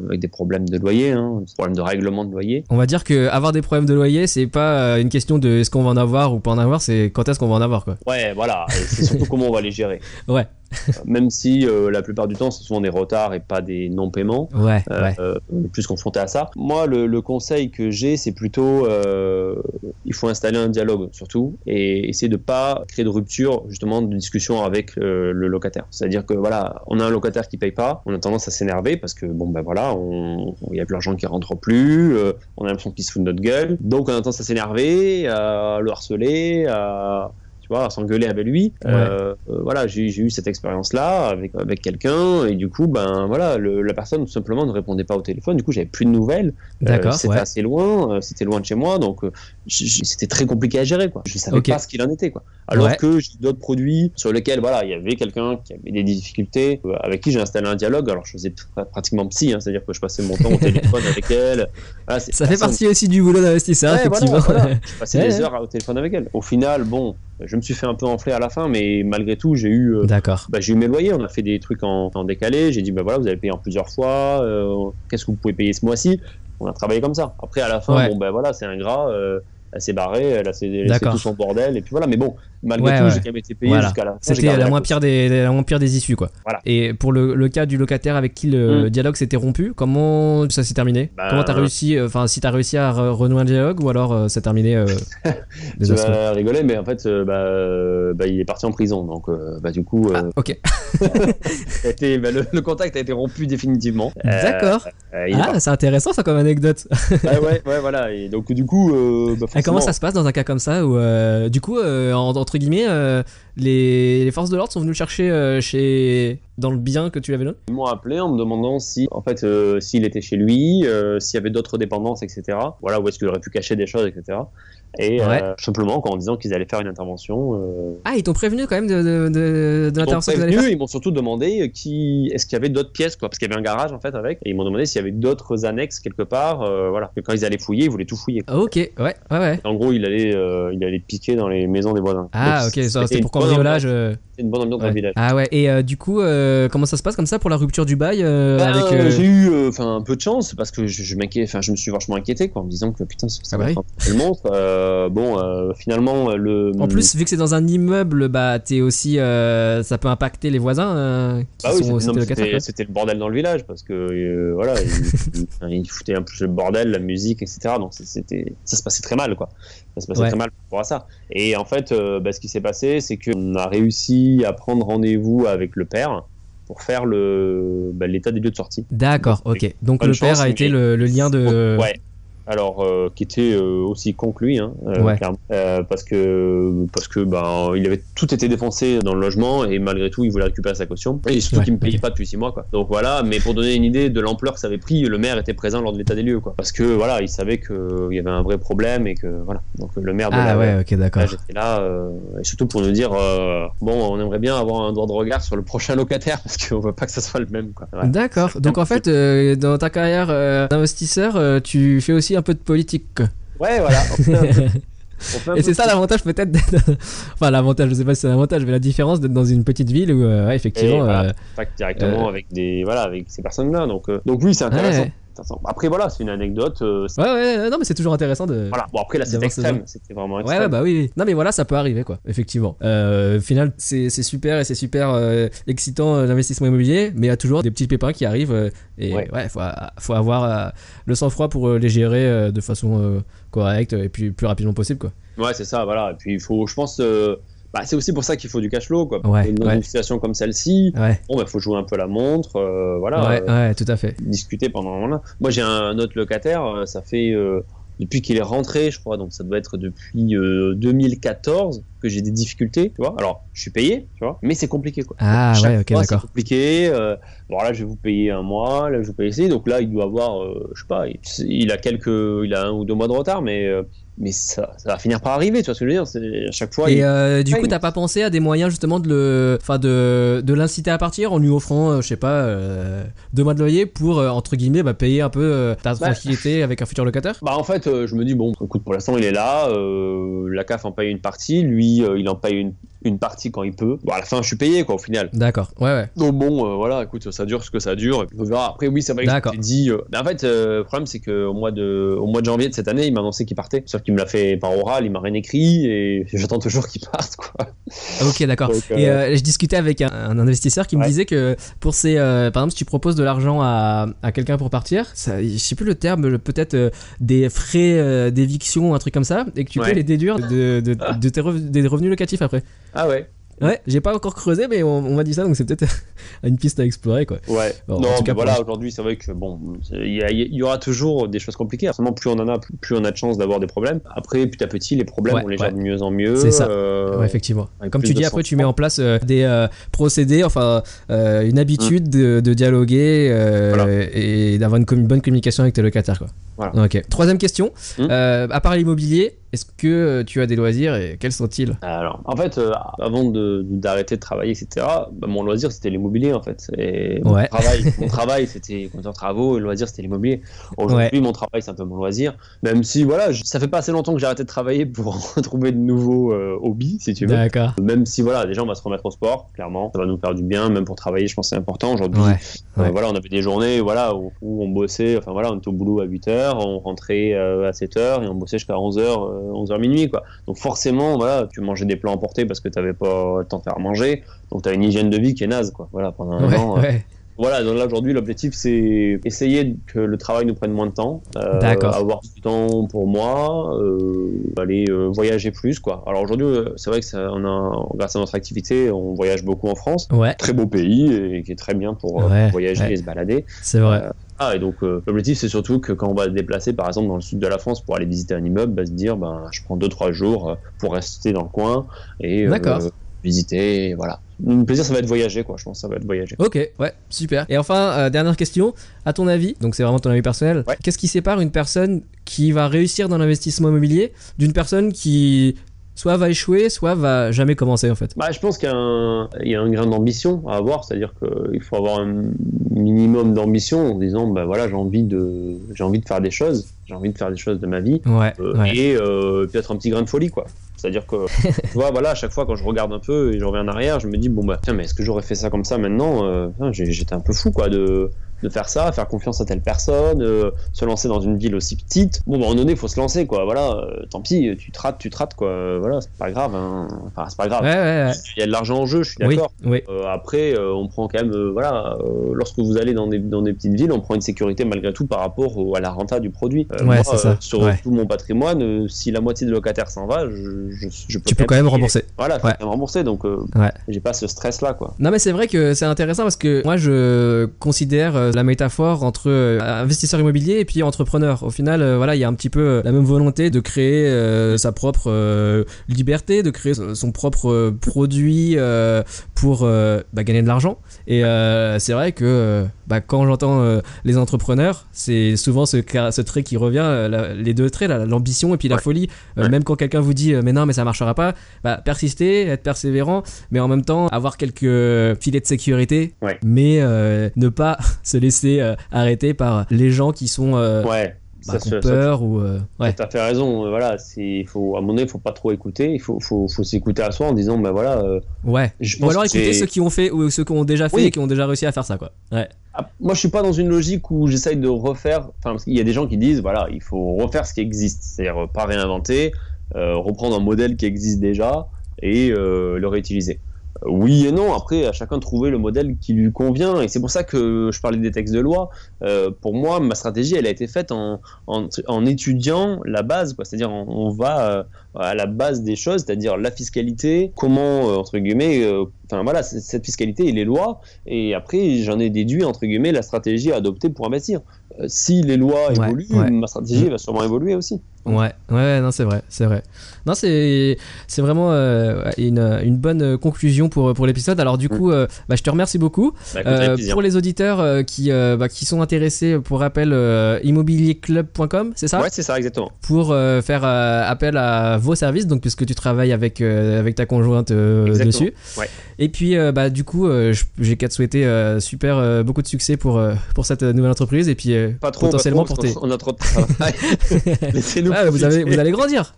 avec des problèmes de loyer, hein, des problèmes de règlement de loyer. On va dire que avoir des problèmes de loyer, c'est pas une question de est-ce qu'on va en avoir ou pas en avoir, c'est quand est-ce qu'on va en avoir, quoi. Ouais, voilà, c'est surtout [laughs] comment on va les gérer. Ouais. Euh, Même si euh, la plupart du temps, c'est souvent des retards et pas des non-paiements. Ouais, ouais. euh, on est plus confronté à ça. Moi, le, le conseil que j'ai, c'est plutôt, il faut installer un dialogue surtout et essayer de pas créer de rupture justement de discussion avec le locataire. C'est-à-dire que voilà, on a un locataire qui paye pas, on a tendance à s'énerver parce que bon ben voilà, il y a plus d'argent qui rentre plus, on a l'impression qu'il se fout de notre gueule, donc on a tendance à s'énerver, à le harceler, à vois, à s'engueuler avec lui. Euh, euh, voilà, j'ai j'ai eu cette expérience-là avec, avec quelqu'un, et du coup, ben voilà, le- la personne tout simplement ne répondait pas au téléphone. Du coup, j'avais plus de nouvelles. Euh, D'accord, c'était ouais. assez loin, c'était loin de chez moi, donc c'était très compliqué à gérer. Quoi. Je savais pas ce qu'il en était. Quoi. Alors Ouais. que j'ai d'autres produits sur lesquels voilà, il y avait quelqu'un qui avait des difficultés, avec qui j'ai installé un dialogue. Alors je faisais pr- pratiquement psy, hein, c'est-à-dire que je passais mon temps au téléphone avec [laughs] elle. Voilà, c'est Ça fait personne- partie aussi du boulot d'investisseur, Ouais, effectivement. voilà, voilà. Je passais [laughs] des heures au téléphone avec elle. Au final, bon, je me suis fait un peu enfler à la fin, mais malgré tout, j'ai eu, euh, D'accord. bah, j'ai eu mes loyers. On a fait des trucs en, en décalé. J'ai dit, bah voilà, vous avez payé en plusieurs fois. euh, Qu'est-ce que vous pouvez payer ce mois-ci? On a travaillé comme ça. Après, à la fin, Ouais. bon, ben voilà, c'est ingrat. euh, elle s'est barrée, elle a laissé tout son bordel, et puis voilà. Mais bon, malgré Ouais, tout, ouais. j'ai quand même été payé Voilà. jusqu'à la fin. C'était la moins pire des la moins pire des issues quoi. Voilà. Et pour le, le cas du locataire avec qui le Mm. dialogue s'était rompu, comment ça s'est terminé Bah, Comment t'as réussi euh, Enfin, si t'as réussi à re- renouer un dialogue ou alors euh, c'est terminé euh, [laughs] Tu vas rigoler, mais en fait, euh, bah, bah, il est parti en prison. Donc, bah, du coup, Ah, ok. [laughs] ça été- bah, le, le contact a été rompu définitivement. D'accord. euh, Ah, c'est intéressant ça comme anecdote. Ouais, ouais, ouais, voilà. Et donc, du coup, bah, [laughs] Et comment ça se passe dans un cas comme ça où, du coup, euh, en- entre guillemets, euh, les, forces de l'ordre sont venues le chercher euh, chez dans le bien que tu avais donné Ils m'ont appelé en me demandant si, en fait, euh, s'il était chez lui, s'il y avait d'autres dépendances, etc. Voilà, où est-ce qu'il aurait pu cacher des choses, etc. Et euh, simplement, en disant qu'ils allaient faire une intervention. Euh, Ah, ils t'ont prévenu quand même de, de, l'intervention que vous allez prévenu, faire ils m'ont surtout demandé qui, est-ce qu'il y avait d'autres pièces, quoi, parce qu'il y avait un garage en fait avec. Et ils m'ont demandé s'il y avait d'autres annexes quelque part. euh, voilà, que quand ils allaient fouiller, ils voulaient tout fouiller. Ah, Ok, ouais, ouais, ouais. En gros, il allait, euh, il allait piquer dans les maisons des voisins. Ah, Donc, ok, ça, c'était pour cambriolage. Une bonne ambiance dans le village. Ah ouais, et euh, du coup, euh, comment ça se passe comme ça pour la rupture du bail euh, Bah, avec, J'ai eu enfin un peu de chance parce que je, je m'inquiète, enfin je me suis vachement inquiété quoi, en me disant que putain ça Ah bah va être le monstre. Bon, finalement le. En plus, vu que c'est dans un immeuble, bah t'es aussi, ça peut impacter les voisins qui Bah oui, sont c'était- c'était le bordel dans le village parce que voilà, il, [laughs] il- il foutait un peu le bordel, la musique, etc. Donc c'était, ça se passait très mal quoi. Ça se passait Ouais. très mal pour à ça. Et en fait, bah, ce qui s'est passé, c'est qu'on a réussi à prendre rendez-vous avec le père pour faire le bah, l'état des lieux de sortie. D'accord, ok. Donc Bonne le père chance, a été mais- le, le lien de. Ouais. Alors, euh, qui était euh, aussi con que lui, hein, euh, Ouais. clairement. Euh, parce que parce que ben il avait tout été défoncé dans le logement et malgré tout il voulait récupérer sa caution. Et surtout Ouais, qu'il me payait pas depuis six mois quoi. Donc voilà, mais pour donner une idée de l'ampleur que ça avait pris, le maire était présent lors de l'état des lieux quoi. Parce que voilà, il savait qu'il y avait un vrai problème et que voilà. Donc le maire de Ah la ouais, ok, d'accord. Là, j'étais là, euh, et surtout pour nous dire, euh, bon, on aimerait bien avoir un droit de regard sur le prochain locataire parce qu'on veut pas que ça soit le même. Quoi. Ouais. D'accord. Donc en fait, euh, dans ta carrière euh, d'investisseur, euh, tu fais aussi un peu de politique. Ouais, voilà. [laughs] Et c'est ça l'avantage peut-être d'être... [laughs] enfin l'avantage, je sais pas si c'est l'avantage, mais la différence d'être dans une petite ville où euh, ouais, effectivement... Et voilà. euh, directement Euh, avec des voilà avec ces personnes-là. Donc euh, donc oui, c'est intéressant. ouais. Après voilà, c'est une anecdote. euh, Ouais, ouais, non mais c'est toujours intéressant de... Voilà. Bon après là c'est extrême, c'était vraiment extrême. ouais, bah oui, oui. Non, mais voilà, ça peut arriver, quoi, effectivement. Euh, au final, c'est super et c'est super euh, excitant l'investissement immobilier, mais il y a toujours des petits pépins qui arrivent et ouais, Ouais. faut, faut avoir le sang-froid pour les gérer de façon correcte et puis plus rapidement possible, quoi. Ouais, c'est ça. Voilà. Et puis il faut, je pense. Euh, bah, c'est aussi pour ça qu'il faut du cash flow, quoi. Ouais, Et dans ouais. une situation comme celle-ci, Ouais, bon, bah, faut jouer un peu la montre, euh, voilà. ouais, euh, ouais, tout à fait. discuter pendant voilà. Moi, j'ai un autre locataire, euh, ça fait euh, depuis qu'il est rentré, je crois, donc ça doit être depuis euh, 2014 que j'ai des difficultés, tu vois. Alors, je suis payé, tu vois, mais c'est compliqué, quoi. Ah, ouais, ok, mois, c'est d'accord. compliqué. euh, bon, là, je vais vous payer un mois, là, je vais vous payer ici. Donc là, il doit avoir, euh, je sais pas, il, il a quelques, il a un ou deux mois de retard, mais euh, mais ça, ça va finir par arriver, tu vois ce que je veux dire. C'est à chaque fois. Et il- euh, du Ouais, coup, t'as pas pensé à des moyens justement de le, enfin de, de l'inciter à partir en lui offrant, euh, je sais pas, euh, deux mois de loyer pour entre guillemets bah, payer un peu ta Bah. tranquillité avec un futur locataire? Bah en fait, je me dis bon, écoute, pour l'instant il est là, la CAF en paye une partie, lui il en paye une, une partie quand il peut. Bon à la fin je suis payé quoi au final. D'accord. Ouais, ouais. Donc bon, euh, voilà, écoute, ça dure ce que ça dure, et puis on verra. Après oui, c'est vrai que dit. euh, mais en fait, euh, le problème c'est que au mois de, au mois de janvier de cette année, il m'a annoncé qu'il partait. Sauf qu'il me l'a fait par oral, il m'a rien écrit, et [laughs] j'attends toujours qu'il parte quoi. Ok, d'accord. Et je discutais avec un, un investisseur qui me disait que pour ces, par exemple, si tu proposes de l'argent à, à quelqu'un pour partir, ça, je sais plus le terme, peut-être des frais d'éviction, un truc comme ça, et que tu peux les déduire de, de, de tes revenus locatifs après. Ah ouais. Ouais, j'ai pas encore creusé, mais on, on m'a dit ça, donc c'est peut-être [laughs] une piste à explorer, quoi. Ouais. En non, tout cas, mais voilà, pour- aujourd'hui, c'est vrai que bon, il y, aura toujours des choses compliquées. Forcément, plus on en a, plus, plus on a de chances d'avoir des problèmes. Après, petit à petit, les problèmes, Ouais, on les ouais. gère de mieux en mieux. C'est ça. euh, Ouais, effectivement. Comme tu dis, après, tu mets en place euh, des euh, procédés, enfin, une habitude de, de dialoguer Voilà. et d'avoir une bonne communication avec tes locataires, quoi. Voilà. Ok. Troisième question. Hmm. Euh, à part l'immobilier, est-ce que euh, tu as des loisirs et quels sont-ils? Alors, en fait, euh, avant de- d'arrêter de, travailler, etc., bah, mon loisir, c'était l'immobilier, en fait. Et mon Ouais. travail, [laughs] mon travail, c'était conducteur de travaux, et le loisir, c'était l'immobilier. Aujourd'hui, mon travail, c'est un peu mon loisir. Même si, voilà, je- ça fait pas assez longtemps que j'ai arrêté de travailler pour [laughs] retrouver de nouveaux euh, hobbies, si tu veux. D'accord. Même si, voilà, déjà, on va se remettre au sport, clairement. Ça va nous faire du bien, même pour travailler, je pense que c'est important. Aujourd'hui, Ouais. Euh, voilà, on avait des journées voilà, où, où on bossait, enfin voilà, on était au boulot à 8h, on rentrait euh, à 7h et on bossait jusqu'à 11h, 11h minuit quoi. Donc forcément, voilà, tu mangeais des plats emportés parce que tu n'avais pas le temps de faire à manger. Donc tu as une hygiène de vie qui est naze quoi. Voilà, pendant un Ouais, an. euh, ouais. Voilà, donc là aujourd'hui l'objectif c'est essayer que le travail nous prenne moins de temps, euh, D'accord. avoir du temps pour moi, euh, aller euh, voyager plus quoi. Alors aujourd'hui euh, c'est vrai que ça, on a, grâce à notre activité on voyage beaucoup en France, Ouais, très beau pays et qui est très bien pour, euh, Ouais, pour voyager ouais. et se balader. c'est vrai. Ah, et donc euh, l'objectif c'est surtout que quand on va se déplacer par exemple dans le sud de la France pour aller visiter un immeuble, bah, se dire ben je prends 2-3 jours euh, pour rester dans le coin et euh, visiter, et voilà. Le plaisir ça va être voyager quoi, je pense que ça va être voyager. Ok, ouais, super. Et enfin, euh, dernière question, à ton avis, donc c'est vraiment ton avis personnel, Ouais. qu'est-ce qui sépare une personne qui va réussir dans l'investissement immobilier d'une personne qui soit va échouer, soit va jamais commencer en fait. Bah, je pense qu'il y, a un- il y a un grain d'ambition à avoir, c'est-à-dire qu'il faut avoir un minimum d'ambition en disant bah voilà j'ai envie de j'ai envie de faire des choses, j'ai envie de faire des choses de ma vie Ouais, euh, ouais. et euh, peut-être un petit grain de folie quoi. C'est-à-dire que [laughs] tu vois voilà à chaque fois quand je regarde un peu et je reviens en arrière, je me dis bon bah tiens mais est-ce que j'aurais fait ça comme ça maintenant Euh, J'étais un peu fou quoi de de faire ça, faire confiance à telle personne, euh, se lancer dans une ville aussi petite. Bon, bah, à un moment donné, il faut se lancer, quoi. Voilà, euh, tant pis, tu te rates, tu te rates, quoi. Voilà, c'est pas grave. Hein. Enfin, c'est pas grave. Ouais, ouais, ouais. Il y a de l'argent en jeu, je suis d'accord. oui. Euh, après, euh, on prend quand même, euh, voilà, euh, lorsque vous allez dans des, dans des petites villes, on prend une sécurité malgré tout par rapport au- à la renta du produit. Euh, Ouais, moi, c'est ça. sur Ouais. tout mon patrimoine, euh, si la moitié des locataires s'en va, je, je, je peux Tu peux quand même rembourser. Voilà, je peux quand même rembourser, donc euh, Ouais. j'ai pas ce stress-là, quoi. Non mais c'est vrai que c'est intéressant parce que moi je considère euh, la métaphore entre euh, investisseur immobilier et puis entrepreneur. Au final, euh, voilà, il y a un petit peu euh, la même volonté de créer euh, sa propre euh, liberté, de créer son propre euh, produit euh, pour euh, bah, gagner de l'argent. Et euh, c'est vrai que euh, bah, quand j'entends euh, les entrepreneurs, c'est souvent ce, ce trait qui revient, euh, la- les deux traits, l'ambition et puis la Ouais. folie. Euh, Ouais. Même quand quelqu'un vous dit mais non mais ça marchera pas, bah, persister, être persévérant, mais en même temps avoir quelques filets de sécurité, Ouais. mais euh, ne pas [laughs] se laisser arrêter par les gens qui sont euh, Ouais. Bah, Ça, ont ça- peur ou euh, ouais. Tu as fait raison, euh, voilà, c'est, il faut, à mon avis, il faut pas trop écouter, il faut, faut, faut s'écouter à soi en disant, ben voilà, euh, ouais. je Ou alors écouter ceux qui ont fait ou ceux qui ont déjà fait Oui. et qui ont déjà réussi à faire ça quoi. Ouais. Ah, Moi, je suis pas dans une logique où j'essaye de refaire. Enfin, parce qu'il y a des gens qui disent, voilà, il faut refaire ce qui existe, c'est-à-dire euh, pas réinventer, euh, reprendre un modèle qui existe déjà et le réutiliser. Oui et non. Après, à chacun de trouver le modèle qui lui convient. Et c'est pour ça que je parlais des textes de loi. Euh, pour moi, ma stratégie, elle a été faite en, en, en étudiant la base. C'est-à-dire, on, on va euh, à la base des choses, c'est-à-dire la fiscalité, comment, euh, entre guillemets, euh, enfin voilà, cette fiscalité et les lois. Et après, j'en ai déduit, entre guillemets, la stratégie à adopter pour investir. Euh, si les lois Ouais, évoluent, ouais. ma stratégie va sûrement évoluer aussi. Ouais, ouais, non, c'est vrai, c'est vrai. Non, c'est, c'est vraiment euh, une, une bonne conclusion pour, pour l'épisode. Alors, du coup, euh, bah, je te remercie beaucoup. Bah, Euh, pour les auditeurs euh, qui, euh, bah, qui sont intéressés, pour rappel, euh, immobilierclub.com, c'est ça? Ouais, c'est ça, exactement. Pour euh, faire euh, appel à vos services, donc puisque tu travailles avec, euh, avec ta conjointe euh, dessus. ouais. Et puis, euh, bah, du coup, euh, j'ai qu'à te souhaiter euh, super euh, beaucoup de succès pour, euh, pour cette nouvelle entreprise et puis euh, Pas trop, potentiellement pas trop, pour tes. parce qu'on a trop de travail. Laissez-nous Ah, vous, avez, profiter. vous allez grandir.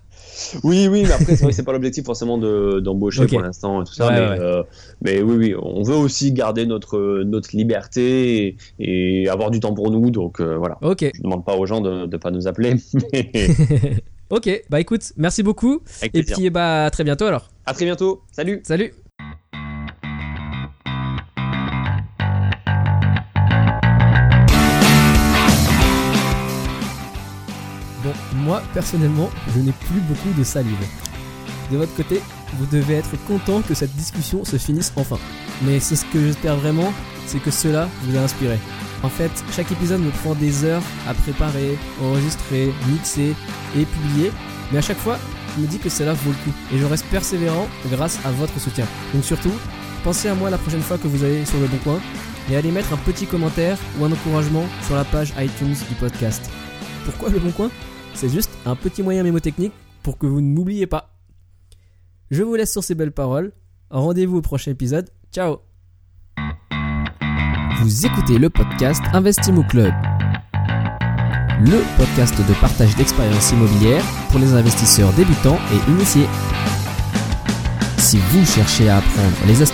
Oui, oui, mais après, c'est vrai que c'est pas l'objectif forcément de- d'embaucher Ok. pour l'instant et tout ça. Ouais, mais, ouais. euh, mais oui, oui, on veut aussi garder notre, notre liberté et, et avoir du temps pour nous. Donc euh, voilà. Ok. Je demande pas aux gens de ne pas nous appeler. [laughs] Mais [laughs] Ok, bah écoute, merci beaucoup. avec Et puis, bah, à très bientôt alors. À très bientôt. Salut. Salut moi, personnellement, je n'ai plus beaucoup de salive. De votre côté, vous devez être content que cette discussion se finisse enfin. Mais c'est ce que j'espère vraiment, c'est que cela vous a inspiré. En fait, chaque épisode me prend des heures à préparer, enregistrer, mixer et publier. Mais à chaque fois, je me dis que cela vaut le coup. Et je reste persévérant grâce à votre soutien. Donc surtout, pensez à moi la prochaine fois que vous allez sur le bon coin et allez mettre un petit commentaire ou un encouragement sur la page iTunes du podcast. Pourquoi le bon coin? C'est juste un petit moyen mémotechnique pour que vous ne m'oubliez pas. Je vous laisse sur ces belles paroles. Rendez-vous au prochain épisode. Ciao Vous écoutez le podcast Investimo Club. Le podcast de partage d'expériences immobilières pour les investisseurs débutants et initiés. Si vous cherchez à apprendre les astuces